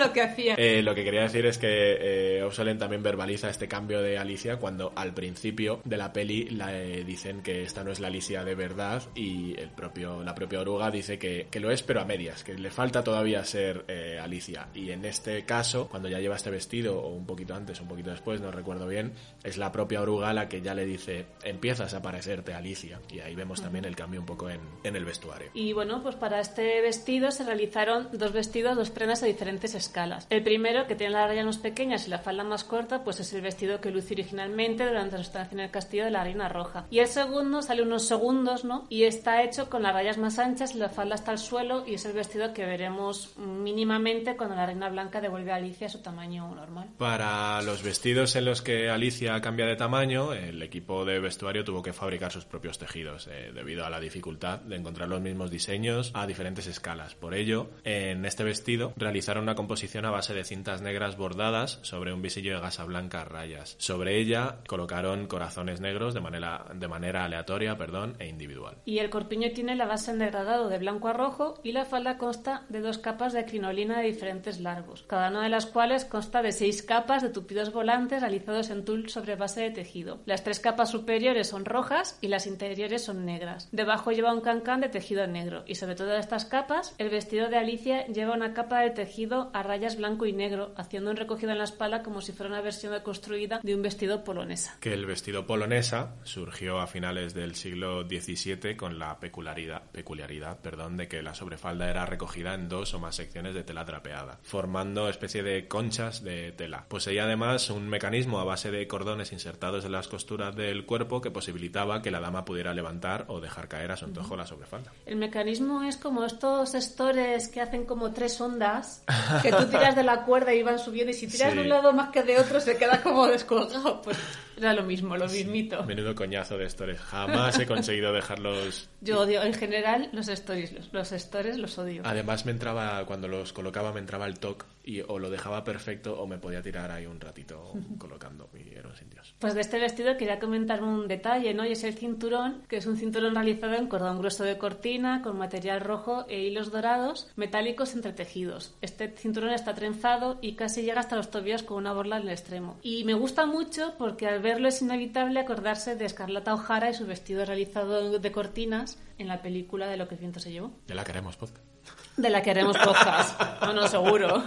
lo que hacía. Eh, lo que quería decir es que eh, también verbaliza este cambio de Alicia cuando al principio de la peli la, eh, dicen que esta no es la Alicia de verdad y el propio, la propia oruga dice que, que lo es pero a medias, que le falta todavía ser eh, Alicia. Y en este caso, cuando ya lleva este vestido, o un poquito antes, un poquito después, no recuerdo bien, es la propia oruga la que ya le dice empiezas a parecerte Alicia. Y ahí vemos también el cambio un poco en, en el vestuario. Y bueno, pues para este vestido se realizaron dos vestidos, dos prendas de diferentes escalas. El primero, que tiene las rayas más pequeñas y la falda más corta, pues es el vestido que luce originalmente durante la estancia en el castillo de la Reina Roja. Y el segundo sale unos segundos, ¿no? Y está hecho con las rayas más anchas y la falda hasta el suelo y es el vestido que veremos mínimamente cuando la Reina Blanca devuelve a Alicia a su tamaño normal. Para los vestidos en los que Alicia cambia de tamaño, el equipo de vestuario tuvo que fabricar sus propios tejidos eh, debido a la dificultad de encontrar los mismos diseños a diferentes escalas. Por ello, en este vestido realizaron una composición a base de cintas negras bordadas sobre un visillo de gasa blanca a rayas. Sobre ella colocaron corazones negros de manera, de manera aleatoria perdón, e individual. Y el corpiño tiene la base en degradado de blanco a rojo y la falda consta de dos capas de crinolina de diferentes largos, cada una de las cuales consta de seis capas de tupidos volantes realizados en tul sobre base de tejido. Las tres capas superiores son rojas y las interiores son negras. Debajo lleva un cancán de tejido negro y sobre todas estas capas el vestido de Alicia lleva una capa de tejido a rayas blanco y negro, haciendo un recogido en la espalda como si fuera una versión construida de un vestido polonesa. Que el vestido polonesa surgió a finales del siglo XVII con la peculiaridad, peculiaridad perdón, de que la sobrefalda era recogida en dos o más secciones de tela trapeada, formando especie de conchas de tela. Poseía además un mecanismo a base de cordones insertados en las costuras del cuerpo que posibilitaba que la dama pudiera levantar o dejar caer a su antojo la sobrefalda. El mecanismo es como estos estores que hacen como tres ondas, [LAUGHS] que tú tiras de la cuerda y van subiendo y si tiras Sí. de un lado más que de otro se queda como descolgado. Pues era lo mismo, lo mismito. Menudo coñazo de stores. Jamás he conseguido dejarlos. [LAUGHS] Yo odio en general los stories, los, los stories los odio. Además me entraba, cuando los colocaba me entraba el toque y o lo dejaba perfecto o me podía tirar ahí un ratito [LAUGHS] colocando y era un sin Dios. Pues de este vestido quería comentar un detalle, ¿no? Y es el cinturón, que es un cinturón realizado en cordón grueso de cortina, con material rojo e hilos dorados metálicos entretejidos. Este cinturón está trenzado y casi llega hasta los tobillos con una borla en el extremo. Y me gusta mucho porque al verlo es inevitable acordarse de Escarlata O'Hara y su vestido realizado de cortinas en la película de Lo que el viento se llevó. De la queremos podcast. De la que haremos podcast. No, no, seguro.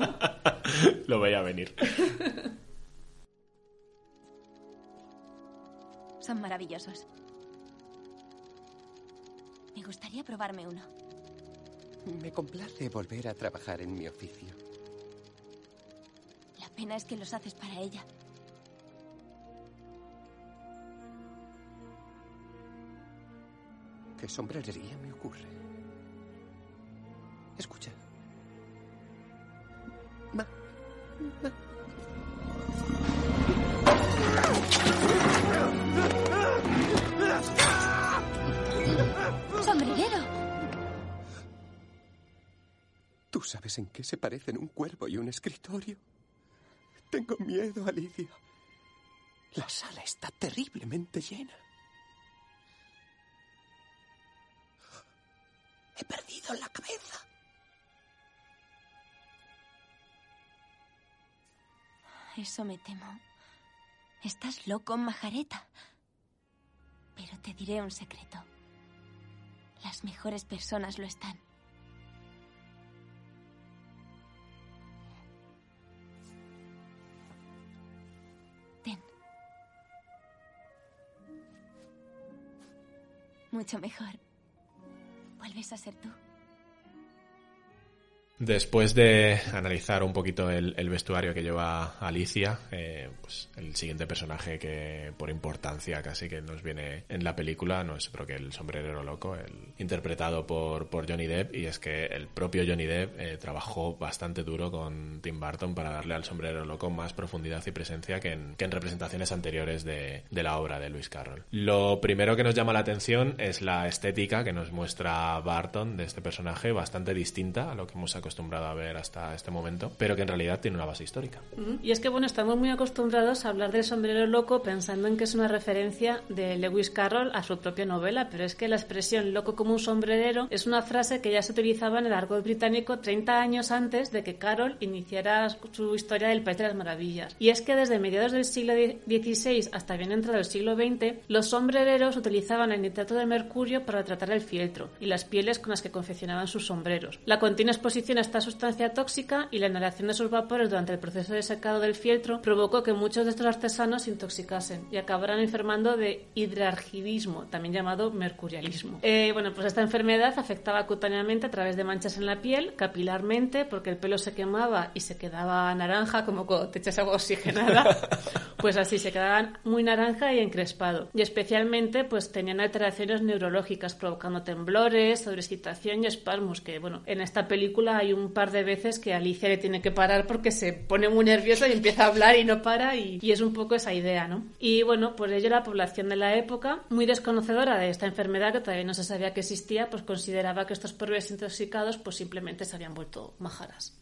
[LAUGHS] Lo veía venir. Son maravillosos. Me gustaría probarme uno. Me complace volver a trabajar en mi oficio. La pena es que los haces para ella. ¿Qué sombrerería me ocurre? En qué se parecen un cuervo y un escritorio? Tengo miedo, Alicia. La sala está terriblemente llena. He perdido la cabeza. Eso me temo. Estás loco, Majareta. Pero te diré un secreto. Las mejores personas lo están. Mucho mejor. Vuelves a ser tú. Después de analizar un poquito el, vestuario que lleva Alicia, eh, pues el siguiente personaje que por importancia casi que nos viene en la película no es otro que el sombrerero loco, el interpretado por, por Johnny Depp, y es que el propio Johnny Depp eh, trabajó bastante duro con Tim Burton para darle al sombrerero loco más profundidad y presencia que en, representaciones anteriores de, de la obra de Lewis Carroll. Lo primero que nos llama la atención es la estética que nos muestra Barton de este personaje, bastante distinta a lo que hemos a ver hasta este momento, pero que en realidad tiene una base histórica. Y es que, bueno, estamos muy acostumbrados a hablar del sombrero loco pensando en que es una referencia de Lewis Carroll a su propia novela, pero es que la expresión loco como un sombrerero es una frase que ya se utilizaba en el argot británico 30 años antes de que Carroll iniciara su historia del País de las Maravillas. Y es que desde mediados del siglo XVI hasta bien entrado el siglo XX, los sombrereros utilizaban el nitrato de mercurio para tratar el fieltro y las pieles con las que confeccionaban sus sombreros. La continua exposición a esta sustancia tóxica y la inhalación de sus vapores durante el proceso de secado del fieltro provocó que muchos de estos artesanos se intoxicasen y acabaran enfermando de hidrargidismo, también llamado mercurialismo. Eh, bueno, pues esta enfermedad afectaba cutáneamente a través de manchas en la piel, capilarmente, porque el pelo se quemaba y se quedaba naranja, como cuando te echas agua oxigenada, [LAUGHS] pues así se quedaban muy naranja y encrespado. Y especialmente, pues tenían alteraciones neurológicas, provocando temblores, sobreexcitación y espasmos, que bueno, en esta película hay un par de veces que Alicia le tiene que parar porque se pone muy nerviosa y empieza a hablar y no para y, y es un poco esa idea, ¿no? Y bueno, por ello la población de la época, muy desconocedora de esta enfermedad que todavía no se sabía que existía, pues consideraba que estos pobres intoxicados pues simplemente se habían vuelto majaras.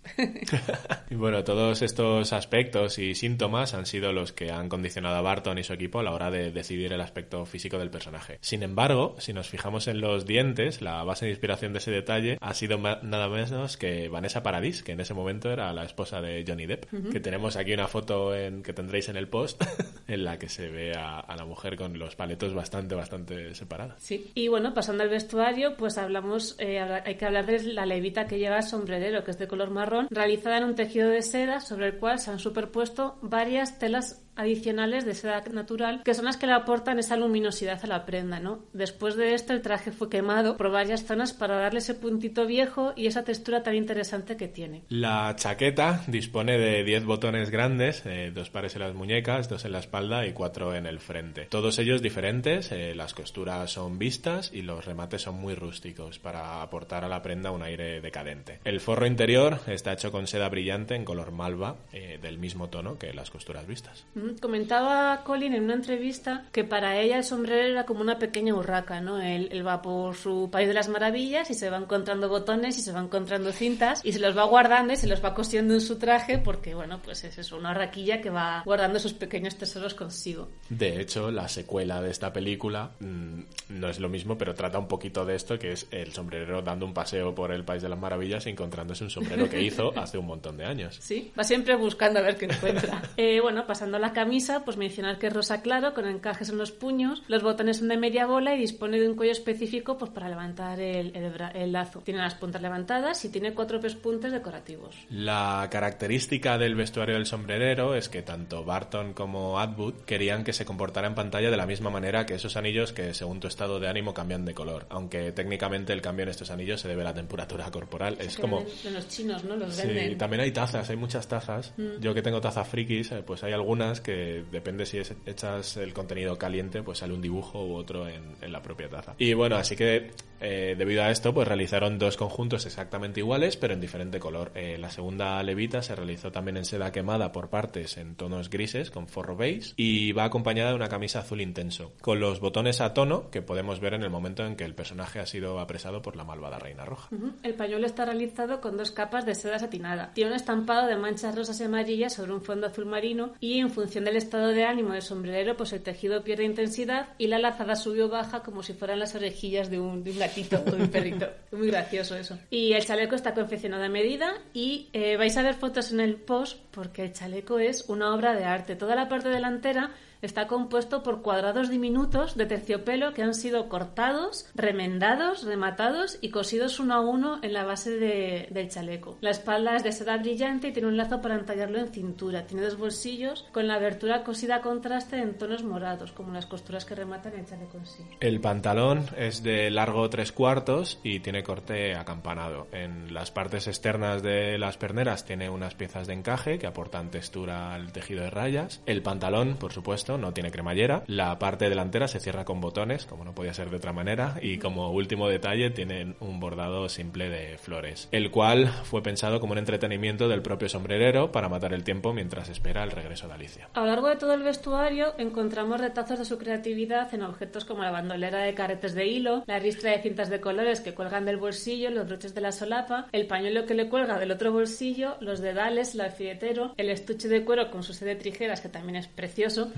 [LAUGHS] y bueno, todos estos aspectos y síntomas han sido los que han condicionado a Barton y su equipo a la hora de decidir el aspecto físico del personaje. Sin embargo, si nos fijamos en los dientes, la base de inspiración de ese detalle ha sido nada menos que Vanessa Paradis, que en ese momento era la esposa de Johnny Depp, uh -huh. que tenemos aquí una foto en, que tendréis en el post [LAUGHS] en la que se ve a, a, la mujer con los paletos bastante, bastante separados. Sí, y bueno, pasando al vestuario, pues hablamos, eh, hay que hablar de la levita que lleva el sombrerero, que es de color marrón, realizada en un tejido de seda sobre el cual se han superpuesto varias telas adicionales de seda natural que son las que le aportan esa luminosidad a la prenda, ¿no? Después de esto el traje fue quemado por varias zonas para darle ese puntito viejo y esa textura tan interesante que tiene. La chaqueta dispone de 10 botones grandes, eh, dos pares en las muñecas, dos en la espalda y cuatro en el frente. Todos ellos diferentes, eh, las costuras son vistas y los remates son muy rústicos para aportar a la prenda un aire decadente. El forro interior está hecho con seda brillante en color malva eh, del mismo tono que las costuras vistas. Comentaba Colin en una entrevista que para ella el sombrero era como una pequeña urraca, ¿no? Él, él, va por su país de las maravillas y se va encontrando botones y se va encontrando cintas y se los va guardando y se los va cosiendo en su traje porque, bueno, pues es eso, una raquilla que va guardando sus pequeños tesoros consigo. De hecho, la secuela de esta película mmm, no es lo mismo, pero trata un poquito de esto, que es el sombrerero dando un paseo por el país de las maravillas y encontrándose un sombrero que hizo [LAUGHS] hace un montón de años. Sí, va siempre buscando a ver qué encuentra. [LAUGHS] eh, bueno, pasando a la camisa, pues mencionar que es rosa claro, con encajes en los puños, los botones son de media bola y dispone de un cuello específico pues, para levantar el, el bra- el lazo. Tiene las puntas levantadas y tiene cuatro pespuntes decorativos. La característica del vestuario del sombrerero es que tanto Barton como Atwood querían que se comportara en pantalla de la misma manera que esos anillos que según tu estado de ánimo cambian de color, aunque técnicamente el cambio en estos anillos se debe a la temperatura corporal. Es Que como... En los chinos, ¿no? Los Sí, venden. también hay tazas, hay muchas tazas. Mm. Yo que tengo tazas frikis, eh, pues hay algunas que depende si echas el contenido caliente, pues sale un dibujo u otro en, la propia taza. Y bueno, así que eh, debido a esto, pues realizaron dos conjuntos exactamente iguales, pero en diferente color. Eh, la segunda levita se realizó también en seda quemada por partes en tonos grises con forro beige y va acompañada de una camisa azul intenso, con los botones a tono que podemos ver en el momento en que el personaje ha sido apresado por la malvada reina roja. El pañuelo está realizado con dos capas de seda satinada. Tiene un estampado de manchas rosas y amarillas sobre un fondo azul marino y en función del estado de ánimo del sombrerero, pues el tejido pierde intensidad y la lazada sube o baja como si fueran las orejillas de un, de un gatito o de un perrito. [LAUGHS] Muy gracioso eso. Y el chaleco está confeccionado a medida y eh, vais a ver fotos en el post porque el chaleco es una obra de arte. Toda la parte delantera está compuesto por cuadrados diminutos de terciopelo que han sido cortados, remendados, rematados y cosidos uno a uno en la base de- del chaleco. La espalda es de seda brillante y tiene un lazo para entallarlo en cintura. Tiene dos bolsillos con la abertura cosida a contraste en tonos morados, como las costuras que rematan el chaleco en sí. El pantalón es de largo tres cuartos y tiene corte acampanado. En las partes externas de las perneras tiene unas piezas de encaje que aportan textura al tejido de rayas. El pantalón, por supuesto, no tiene cremallera. La parte delantera se cierra con botones, como no podía ser de otra manera. Y como último detalle, tienen un bordado simple de flores, el cual fue pensado como un entretenimiento del propio sombrerero para matar el tiempo mientras espera el regreso de Alicia. A lo largo de todo el vestuario encontramos retazos de su creatividad en objetos como la bandolera de carretes de hilo, la ristra de cintas de colores que cuelgan del bolsillo, los broches de la solapa, el pañuelo que le cuelga del otro bolsillo, los dedales, el alfiletero, el estuche de cuero con su sede de tijeras que también es precioso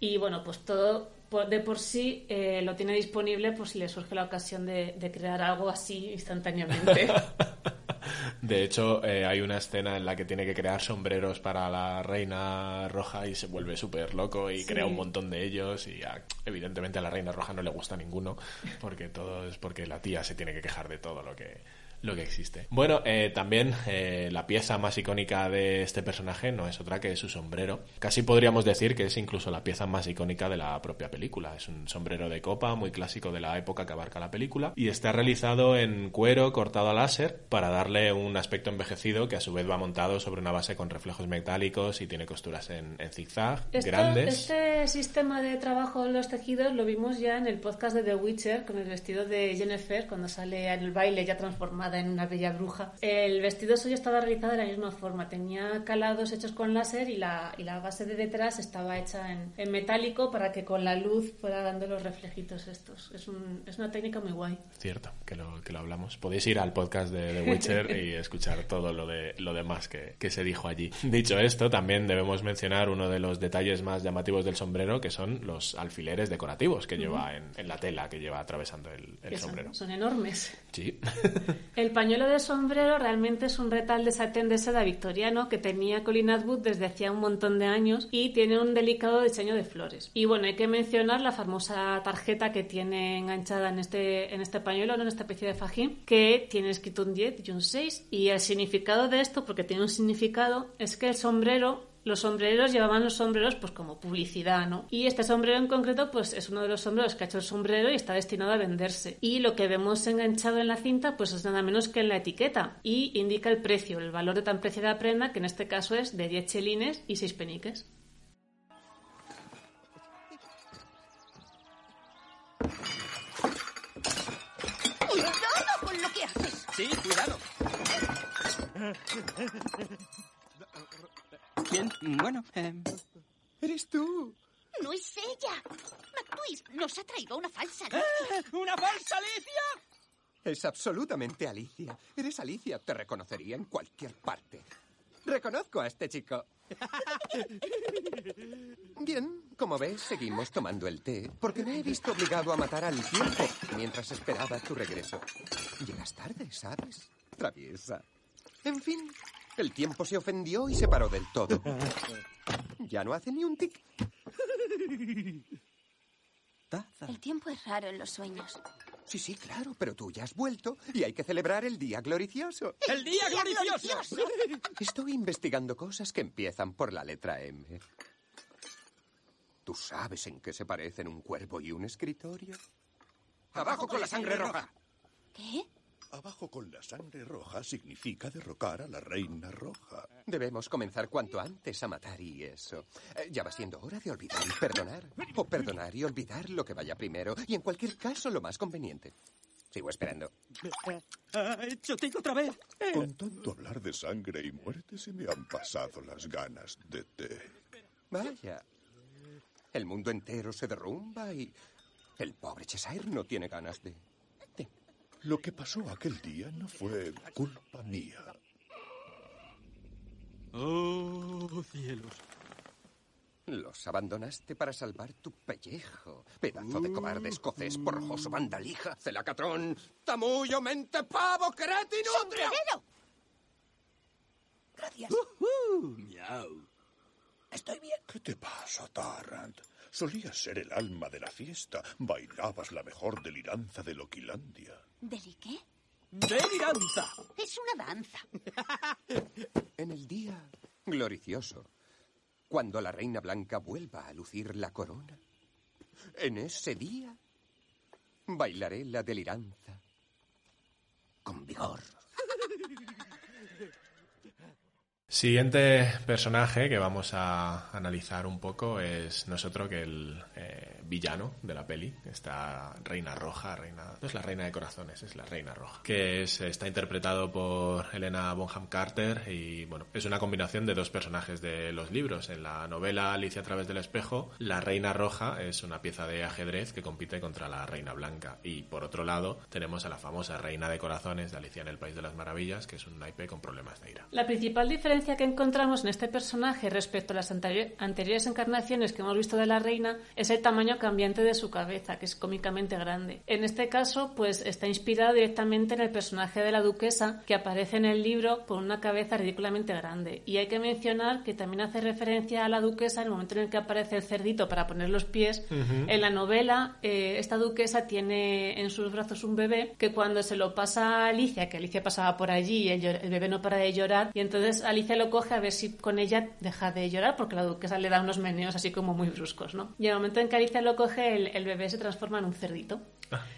y bueno, pues todo por- de por sí eh, lo tiene disponible por si le surge la ocasión de, de crear algo así instantáneamente. [LAUGHS] De hecho, eh, hay una escena en la que tiene que crear sombreros para la reina roja y se vuelve súper loco y Sí. crea un montón de ellos y a- evidentemente a la reina roja no le gusta ninguno porque todo es porque la tía se tiene que quejar de todo lo que lo que existe. Bueno, eh, también eh, la pieza más icónica de este personaje no es otra que su sombrero. Casi podríamos decir que es incluso la pieza más icónica de la propia película. Es un sombrero de copa muy clásico de la época que abarca la película y está realizado en cuero cortado a láser para darle un aspecto envejecido que a su vez va montado sobre una base con reflejos metálicos y tiene costuras en, en zigzag Esto- grandes. Este sistema de trabajo en los tejidos lo vimos ya en el podcast de The Witcher con el vestido de Jennifer cuando sale en el baile ya en una bella bruja. El vestido suyo estaba realizado de la misma forma, tenía calados hechos con láser y la, y la base de detrás estaba hecha en, en metálico para que con la luz fuera dando los reflejitos estos. Es, un- es una técnica muy guay. Cierto, que lo, que lo hablamos. Podéis ir al podcast de The Witcher y [LAUGHS] escuchar todo lo, de, lo demás que, que se dijo allí. Dicho esto, también debemos mencionar uno de los detalles más llamativos del sombrero, que son los alfileres decorativos que lleva en, en la tela que lleva atravesando el, el que son- sombrero. son enormes. Sí. [LAUGHS] [LAUGHS] El pañuelo de sombrero realmente es un retal de satén de seda victoriano que tenía Colin Atwood desde hacía un montón de años y tiene un delicado diseño de flores. Y bueno, hay que mencionar la famosa tarjeta que tiene enganchada en este, en este pañuelo, en esta especie de fajín, que tiene escrito un 10 y un 6. Y el significado de esto, porque tiene un significado, es que el sombrero los sombreros llevaban los sombreros pues como publicidad, ¿no? Y este sombrero en concreto pues es uno de los sombreros que ha hecho el sombrero y está destinado a venderse. Y lo que vemos enganchado en la cinta pues es nada menos que en la etiqueta y indica el precio, el valor de tan preciada prenda que en este caso es de 10 chelines y 6 peniques. ¡Cuidado con lo que haces! Sí, cuidado. [LAUGHS] Bien, bueno, eh, Eres tú. ¡No es ella! McTwist nos ha traído una falsa ¡Eh! Alicia. ¿Una falsa Alicia? Es absolutamente Alicia. Eres Alicia. Te reconocería en cualquier parte. Reconozco a este chico. [LAUGHS] Bien, como ves, seguimos tomando el té porque me he visto obligado a matar al tiempo mientras esperaba tu regreso. Llegas tarde, ¿sabes? Traviesa. En fin, El tiempo se ofendió y se paró del todo. Ya no hace ni un tic. El tiempo es raro en los sueños. Sí, sí, claro, pero tú ya has vuelto y hay que celebrar el día gloricioso. ¡El día gloricioso! Estoy investigando cosas que empiezan por la letra M. ¿Tú sabes en qué se parecen un cuervo y un escritorio? ¡Abajo con la sangre roja! ¿Qué? Abajo con la sangre roja significa derrocar a la reina roja. Debemos comenzar cuanto antes a matar y eso. Eh, ya va siendo hora de olvidar y perdonar. O perdonar y olvidar lo que vaya primero. Y en cualquier caso, lo más conveniente. Sigo esperando. ¡Ha hecho tic otra vez! Con tanto hablar de sangre y muerte se me han pasado las ganas de té. Vaya. El mundo entero se derrumba y el pobre Cheshire no tiene ganas de... Lo que pasó aquel día no fue culpa mía. ¡Oh, cielos! Los abandonaste para salvar tu pellejo. Pedazo de cobarde escocés, porjoso, vandalija, celacatrón, tamullo, mente, pavo, crétino... ¡Sombrerero! Gracias. miau. Estoy bien. ¿Qué te pasa, Tarrant? Solías ser el alma de la fiesta. Bailabas la mejor deliranza de Loquilandia. ¿Deli qué? ¡Deliranza! Es una danza. [LAUGHS] En el día gloricioso, cuando la reina blanca vuelva a lucir la corona, en ese día bailaré la deliranza con vigor. Siguiente personaje que vamos a analizar un poco es nosotros que el eh, villano de la peli, esta reina roja, reina no es la reina de corazones, es la reina roja, que es, está interpretado por Elena Bonham Carter y bueno, es una combinación de dos personajes de los libros. En la novela Alicia a través del espejo, la reina roja es una pieza de ajedrez que compite contra la reina blanca y por otro lado tenemos a la famosa reina de corazones de Alicia en el País de las Maravillas, que es un naipe con problemas de ira. La principal diferencia que encontramos en este personaje respecto a las anteri- anteriores encarnaciones que hemos visto de la reina es el tamaño cambiante de su cabeza, que es cómicamente grande. En este caso, pues está inspirado directamente en el personaje de la duquesa que aparece en el libro con una cabeza ridículamente grande. Y hay que mencionar que también hace referencia a la duquesa en el momento en el que aparece el cerdito para poner los pies. Ujú. En la novela, eh, esta duquesa tiene en sus brazos un bebé que cuando se lo pasa a Alicia, que Alicia pasaba por allí y el, el bebé no para de llorar, y entonces Alicia lo coge a ver si con ella deja de llorar, porque la duquesa le da unos meneos así como muy bruscos, ¿no? Y el momento en que Alicia lo coge, el, el bebé se transforma en un cerdito.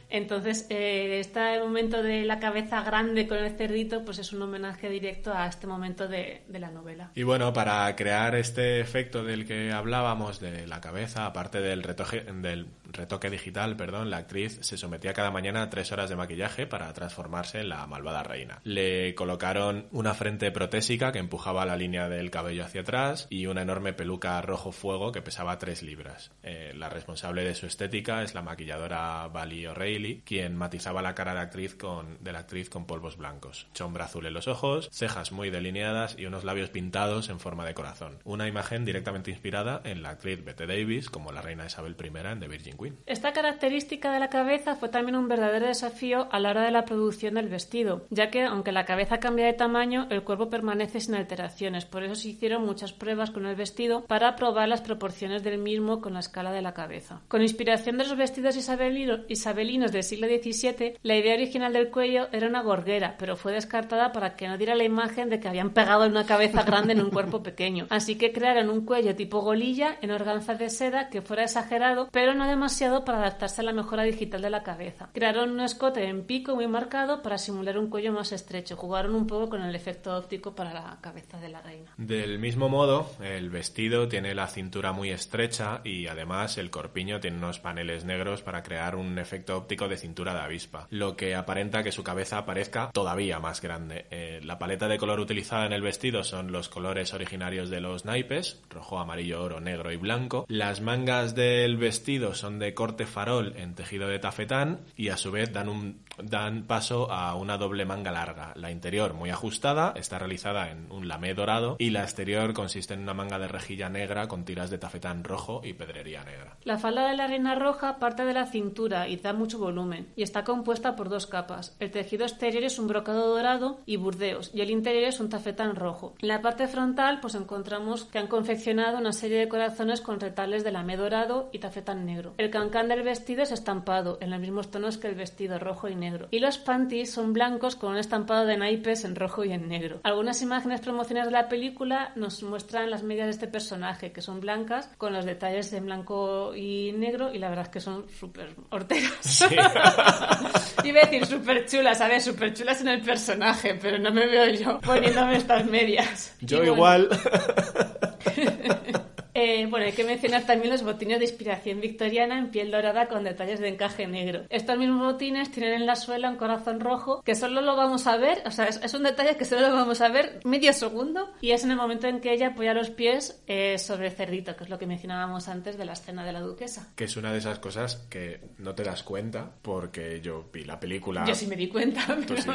Entonces, eh, este momento de la cabeza grande con el cerdito, pues es un homenaje directo a este momento de, de la novela. Y bueno, para crear este efecto del que hablábamos de la cabeza, aparte del retoque, del retoque digital, perdón, la actriz se sometía cada mañana a tres horas de maquillaje para transformarse en la malvada reina. Le colocaron una frente protésica que empujaba la línea del cabello hacia atrás y una enorme peluca rojo fuego que pesaba tres libras. Eh, la responsable de su estética es la maquilladora Vali O'Reilly, quien matizaba la cara de, actriz con, la actriz con polvos blancos, sombra azul en los ojos, cejas muy delineadas y unos labios pintados en forma de corazón. Una imagen directamente inspirada en la actriz Bette Davis como la reina Isabel I en The Virgin Queen. Esta característica de la cabeza fue también un verdadero desafío a la hora de la producción del vestido, ya que aunque la cabeza cambia de tamaño, el cuerpo permanece sin alteraciones. Por eso se hicieron muchas pruebas con el vestido para probar las proporciones del mismo con la escala de la cabeza. Con inspiración de los vestidos isabelino- isabelinos del siglo XVII, la idea original del cuello era una gorguera, pero fue descartada para que no diera la imagen de que habían pegado una cabeza grande en un cuerpo pequeño. Así que crearon un cuello tipo golilla en organza de seda que fuera exagerado, pero no demasiado para adaptarse a la mejora digital de la cabeza. Crearon un escote en pico muy marcado para simular un cuello más estrecho. Jugaron un poco con el efecto óptico para la cabeza de la reina. Del mismo modo, el vestido tiene la cintura muy estrecha y además el corpiño tiene unos paneles negros para crear un efecto óptico de cintura de avispa, lo que aparenta que su cabeza parezca todavía más grande. Eh, la paleta de color utilizada en el vestido son los colores originarios de los naipes, rojo, amarillo, oro, negro y blanco. Las mangas del vestido son de corte farol en tejido de tafetán y a su vez dan un dan paso a una doble manga larga. La interior muy ajustada, está realizada en un lamé dorado y la exterior consiste en una manga de rejilla negra con tiras de tafetán rojo y pedrería negra. La falda de la reina roja parte de la cintura y da mucho volumen y está compuesta por dos capas. El tejido exterior es un brocado dorado y burdeos y el interior es un tafetán rojo. En la parte frontal pues encontramos que han confeccionado una serie de corazones con retales de lamé dorado y tafetán negro. El cancán del vestido es estampado en los mismos tonos que el vestido rojo y negro. Y los panties son blancos con un estampado de naipes en rojo y en negro. Algunas imágenes promocionales de la película nos muestran las medias de este personaje, que son blancas, con los detalles en blanco y negro, y la verdad es que son súper horteras. Sí. [LAUGHS] Iba a decir súper chulas, a ver, súper chulas en el personaje, pero no me veo yo poniéndome estas medias. Yo Y bueno, igual. [LAUGHS] eh, bueno, hay que mencionar también los botines de inspiración victoriana en piel dorada con detalles de encaje negro. Estos mismos botines tienen en la suela un corazón rojo que solo lo vamos a ver, o sea, es, es un detalle que solo lo vamos a ver medio segundo y es en el momento en que ella apoya los pies eh, sobre el cerdito, que es lo que mencionábamos antes de la escena de la duquesa. Que es una de esas cosas que no te das cuenta porque yo vi la película. Yo sí me di cuenta. Tú pero- sí.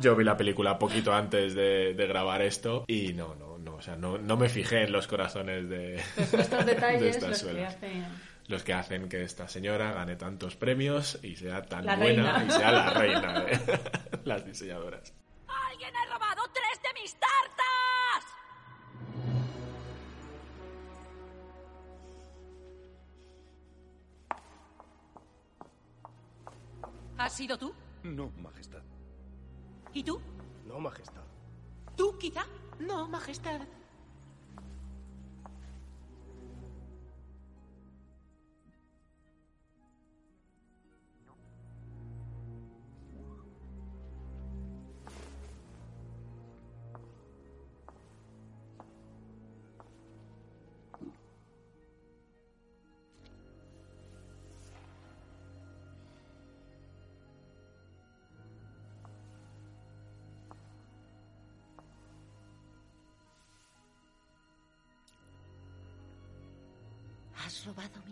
Yo vi la película poquito antes de, de grabar esto y no, no, no, o sea, no, no me fijé en los corazones de, Pues estos [LAUGHS] de detalles estas los que suelas. hacen... Los que hacen que esta señora gane tantos premios y sea tan La buena reina. y sea la [LAUGHS] reina de [LAUGHS] las diseñadoras. ¡Alguien ha robado tres de mis tartas! ¿Has sido tú? No, Majestad. ¿Y tú? No, Majestad. ¿Tú quizá? No, Majestad.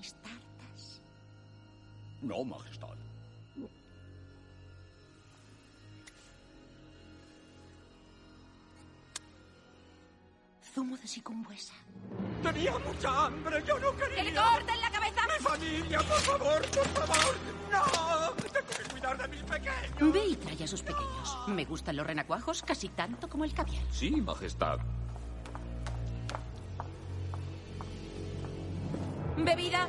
Robado mis tartas? No, Majestad. Zumo de sicumbuesa. Tenía mucha hambre, yo no quería. ¡Que le corten la cabeza! ¡Mi familia, por favor, por favor! ¡No! Tengo que cuidar de mis pequeños. Ve y trae a sus pequeños. Me gustan los renacuajos casi tanto como el caviar. Sí, Majestad. ¿Bebida?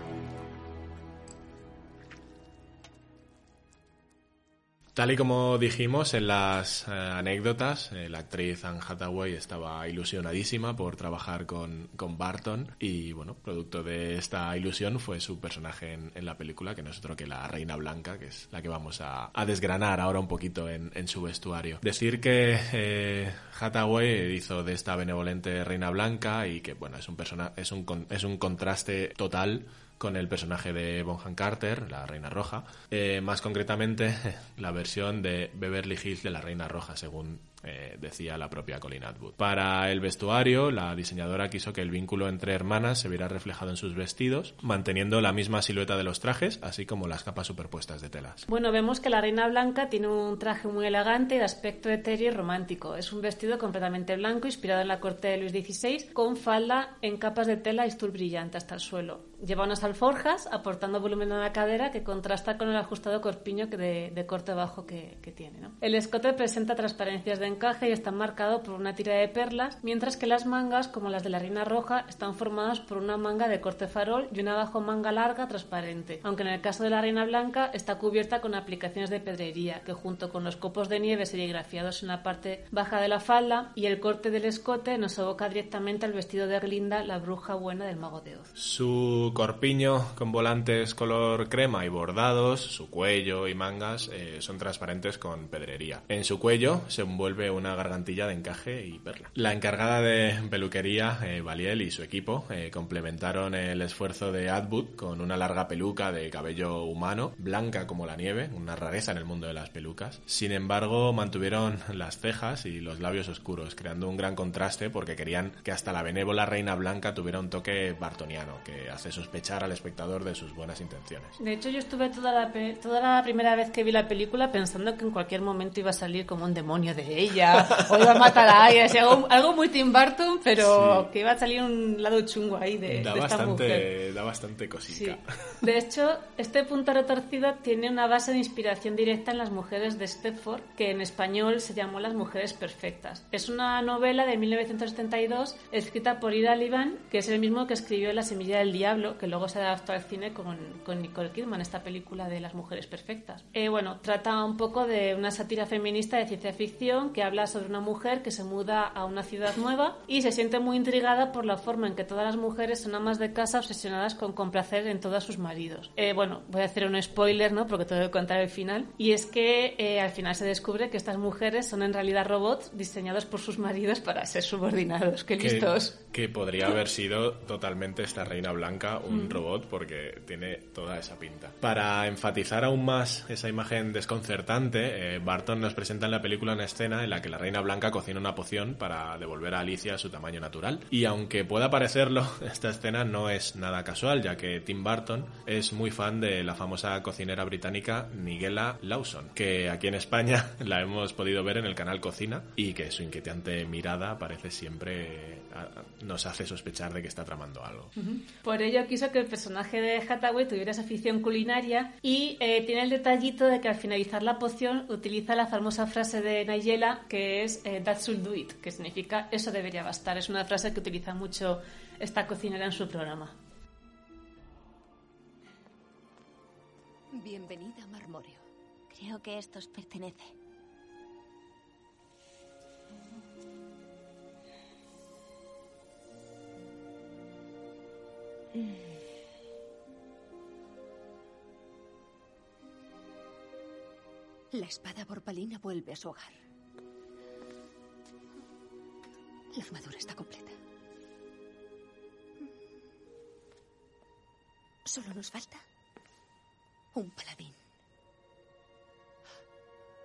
Tal y como dijimos en las eh, anécdotas, eh, la actriz Anne Hathaway estaba ilusionadísima por trabajar con, con Barton y, bueno, producto de esta ilusión fue su personaje en, la película, que no es otro que la Reina Blanca, que es la que vamos a, desgranar ahora un poquito en, su vestuario. Decir que eh, Hathaway hizo de esta benevolente Reina Blanca y que, bueno, es un, persona, es un, es un contraste total con el personaje de Bonham Carter, la Reina Roja, eh, más concretamente [LAUGHS] la versión de Beverly Hills de la Reina Roja, según eh, decía la propia Colin Atwood. Para el vestuario, la diseñadora quiso que el vínculo entre hermanas se viera reflejado en sus vestidos, manteniendo la misma silueta de los trajes, así como las capas superpuestas de telas. Bueno, vemos que la Reina Blanca tiene un traje muy elegante y de aspecto etéreo y romántico. Es un vestido completamente blanco, inspirado en la corte de Luis XVI, con falda en capas de tela y stul brillante hasta el suelo. Lleva unas alforjas, aportando volumen a la cadera que contrasta con el ajustado corpiño de, corte bajo que, tiene. El escote presenta transparencias de encaje y está marcado por una tira de perlas, mientras que las mangas, como las de la Reina Roja, están formadas por una manga de corte farol y una bajo manga larga transparente, aunque en el caso de la Reina Blanca está cubierta con aplicaciones de pedrería, que junto con los copos de nieve serigrafiados en la parte baja de la falda y el corte del escote nos evoca directamente al vestido de Glinda, la bruja buena del mago de Oz. Su corpiño con volantes color crema y bordados, su cuello y mangas eh, son transparentes con pedrería. En su cuello se envuelve una gargantilla de encaje y perla. La encargada de peluquería, eh, Valiel y su equipo eh, complementaron el esfuerzo de Atwood con una larga peluca de cabello humano, blanca como la nieve, una rareza en el mundo de las pelucas. Sin embargo, mantuvieron las cejas y los labios oscuros, creando un gran contraste porque querían que hasta la benévola reina blanca tuviera un toque bartoniano, que hace sospechar al espectador de sus buenas intenciones. De hecho, yo estuve toda la, toda la primera vez que vi la película pensando que en cualquier momento iba a salir como un demonio de ella, o iba a matar a alguien, así, algo, algo muy Tim Burton, pero que iba a salir un lado chungo ahí de, da, de esta mujer. bastante, da bastante Sí. cosica. De hecho, este punto retorcido tiene una base de inspiración directa en Las mujeres de Stepford, que en español se llamó Las mujeres perfectas. Es una novela de 1972 escrita por Ida Liban, que es el mismo que escribió La semilla del diablo, que luego se adaptó al cine con, con Nicole Kidman, esta película de Las mujeres perfectas. Eh, bueno, trata un poco de una sátira feminista de ciencia ficción que habla sobre una mujer que se muda a una ciudad nueva y se siente muy intrigada por la forma en que todas las mujeres son amas de casa obsesionadas con complacer en todos sus maridos. Eh, bueno, voy a hacer un spoiler, ¿no? Porque tengo que contar el final. Y es que eh, al final se descubre que estas mujeres son en realidad robots diseñados por sus maridos para ser subordinados. ¡Qué listos! Que podría haber sido totalmente esta reina blanca un Mm. robot porque tiene toda esa pinta. Para enfatizar aún más esa imagen desconcertante, eh, Barton nos presenta en la película una escena en la que la reina blanca cocina una poción para devolver a Alicia a su tamaño natural. Y aunque pueda parecerlo, [LAUGHS] esta escena no es nada casual, ya que Tim Burton es muy fan de la famosa cocinera británica Nigella Lawson, que aquí en España [LAUGHS] la hemos podido ver en el canal Cocina y que su inquietante mirada parece siempre nos hace sospechar de que está tramando algo. Por ello quiso que el personaje de Hathaway tuviera esa afición culinaria y eh, tiene el detallito de que al finalizar la poción utiliza la famosa frase de Nigella que es eh, That should do it, que significa eso debería bastar. Es una frase que utiliza mucho esta cocinera en su programa. Bienvenida, Marmorio. Creo que esto os pertenece. La espada borbalina vuelve a su hogar. La armadura está completa. Solo nos falta un paladín.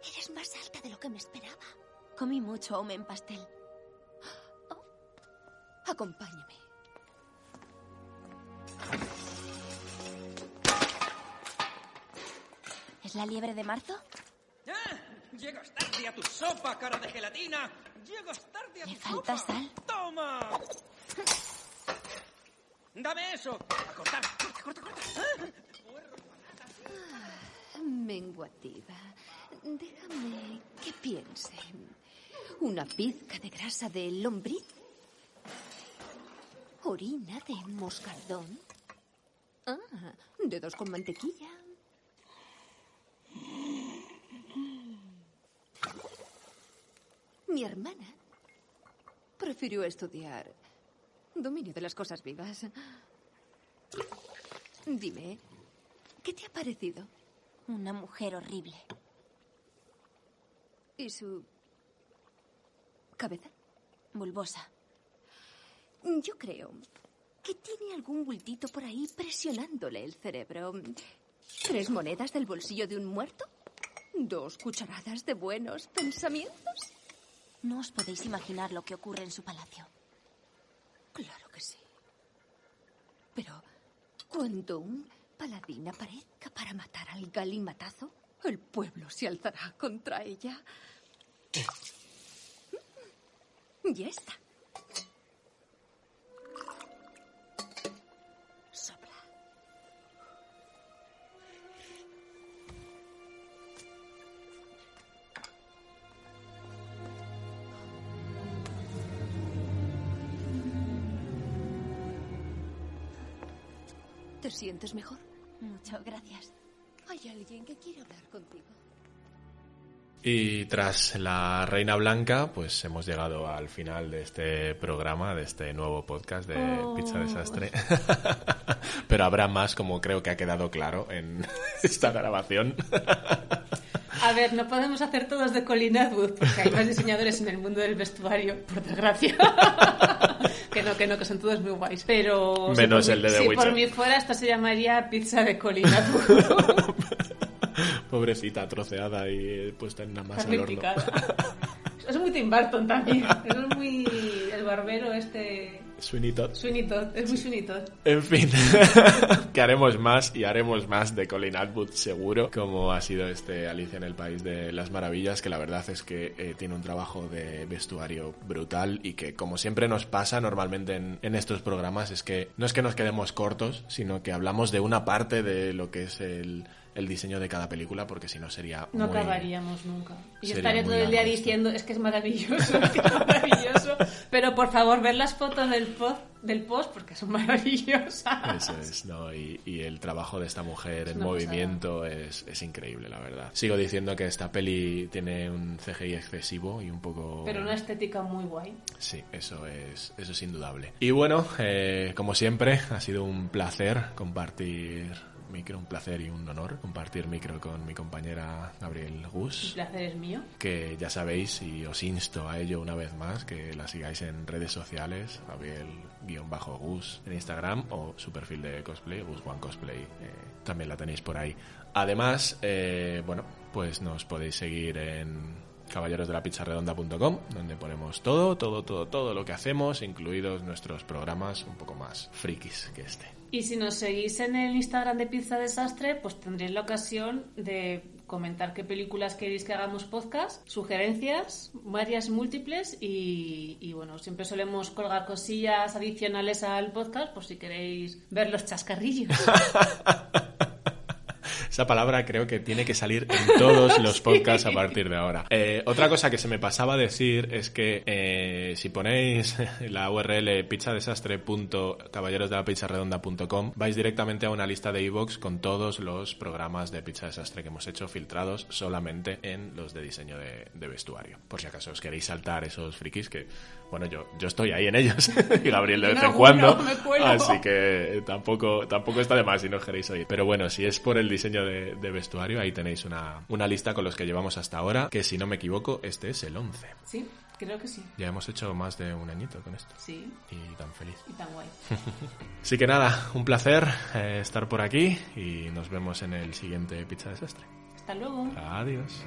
Eres más alta de lo que me esperaba. Comí mucho aume en pastel. Acompáñame. ¿Es la liebre de marzo? ¡Ah! Llegas tarde a tu sopa, cara de gelatina. Llegas tarde a ¿Le tu falta sopa. sal? ¡Toma! ¡Dame eso! ¡A cortar! ¡Corta, corta, corta! ¡Ah! Menguativa. Déjame que piense. ¿Una pizca de grasa de lombriz? ¿Orina de moscardón? Ah, dedos con mantequilla. Mi hermana prefirió estudiar dominio de las cosas vivas. Dime, ¿qué te ha parecido? Una mujer horrible. ¿Y su cabeza? Bulbosa. Yo creo que tiene algún bultito por ahí presionándole el cerebro. ¿Tres monedas del bolsillo de un muerto? ¿Dos cucharadas de buenos pensamientos? No os podéis imaginar lo que ocurre en su palacio. Claro que sí. Pero cuando un paladín aparezca para matar al galimatazo, el pueblo se alzará contra ella. Ya está. Sientes mejor? Muchas gracias. Hay alguien que quiere hablar contigo. Y tras la Reina Blanca, pues hemos llegado al final de este programa, de este nuevo podcast de Oh. Pizza Desastre. [LAUGHS] Pero habrá más, como creo que ha quedado claro en [LAUGHS] esta grabación. A ver, no podemos hacer todos de Colin Atwood porque hay más diseñadores en el mundo del vestuario, por desgracia. [LAUGHS] que no, que no, que son todos muy guays. Pero. si Menos por el de The Si Witcher. por mí fuera, esto se llamaría pizza de Colin Atwood. [LAUGHS] Pobrecita, troceada y puesta en una masa al horno. Es muy Tim Burton también. [LAUGHS] Es muy. El barbero este. Sweeney Todd. Sweeney Todd, es muy Sweeney Todd. En fin, [LAUGHS] [LAUGHS] que haremos más y haremos más de Colin Atwood seguro, como ha sido este Alicia en el País de las Maravillas, que la verdad es que eh, tiene un trabajo de vestuario brutal y que como siempre nos pasa normalmente en, en estos programas es que no es que nos quedemos cortos, sino que hablamos de una parte de lo que es el el diseño de cada película porque si no sería no muy- acabaríamos nunca y estaría todo el día esto. diciendo es que es maravilloso es que es maravilloso pero por favor ver las fotos del post del post porque son maravillosas Eso es, ¿no? Y, y el trabajo de esta mujer en una movimiento es, es increíble, la verdad. Sigo diciendo que esta peli tiene un CGI excesivo y un poco... pero una estética muy guay Sí, eso es, eso es indudable. Y bueno, eh, como siempre, ha sido un placer compartir micro, un placer y un honor compartir micro con mi compañera Gabriel el Gus placer es mío. que ya sabéis y os insto a ello una vez más que la sigáis en redes sociales Gabriel-Gus en Instagram o su perfil de cosplay Gus One Cosplay eh, también la tenéis por ahí. Además eh, bueno pues nos podéis seguir en caballerosdelapizarredonda.com donde ponemos todo, todo, todo, todo lo que hacemos incluidos nuestros programas un poco más frikis que este Y si nos seguís en el Instagram de Pizza Desastre, pues tendréis la ocasión de comentar qué películas queréis que hagamos podcast, sugerencias, varias múltiples y, y, bueno, siempre solemos colgar cosillas adicionales al podcast por si queréis ver los chascarrillos. [LAUGHS] Esa palabra creo que tiene que salir en todos los [LAUGHS] podcasts a partir de ahora. Eh, otra cosa que se me pasaba a decir es que eh, si ponéis [LAUGHS] la URL pizzadesastre.caballerosdelapizarredonda.com vais directamente a una lista de iVoox con todos los programas de Pizza Desastre que hemos hecho filtrados solamente en los de diseño de, de vestuario. Por si acaso os queréis saltar esos frikis que, bueno, yo, yo estoy ahí en ellos [LAUGHS] y Gabriel de vez en cuando. Así que tampoco, tampoco está de más si no os queréis oír. Pero bueno, si es por el diseño de, de vestuario, ahí tenéis una, una lista con los que llevamos hasta ahora, que si no me equivoco, este es el 11. Sí, creo que sí. Ya hemos hecho más de un añito con esto. Sí, Y tan feliz. y tan guay. [LAUGHS] Así que nada, un placer eh, estar por aquí y nos vemos en el siguiente Pizza Desastre. Hasta luego. Adiós.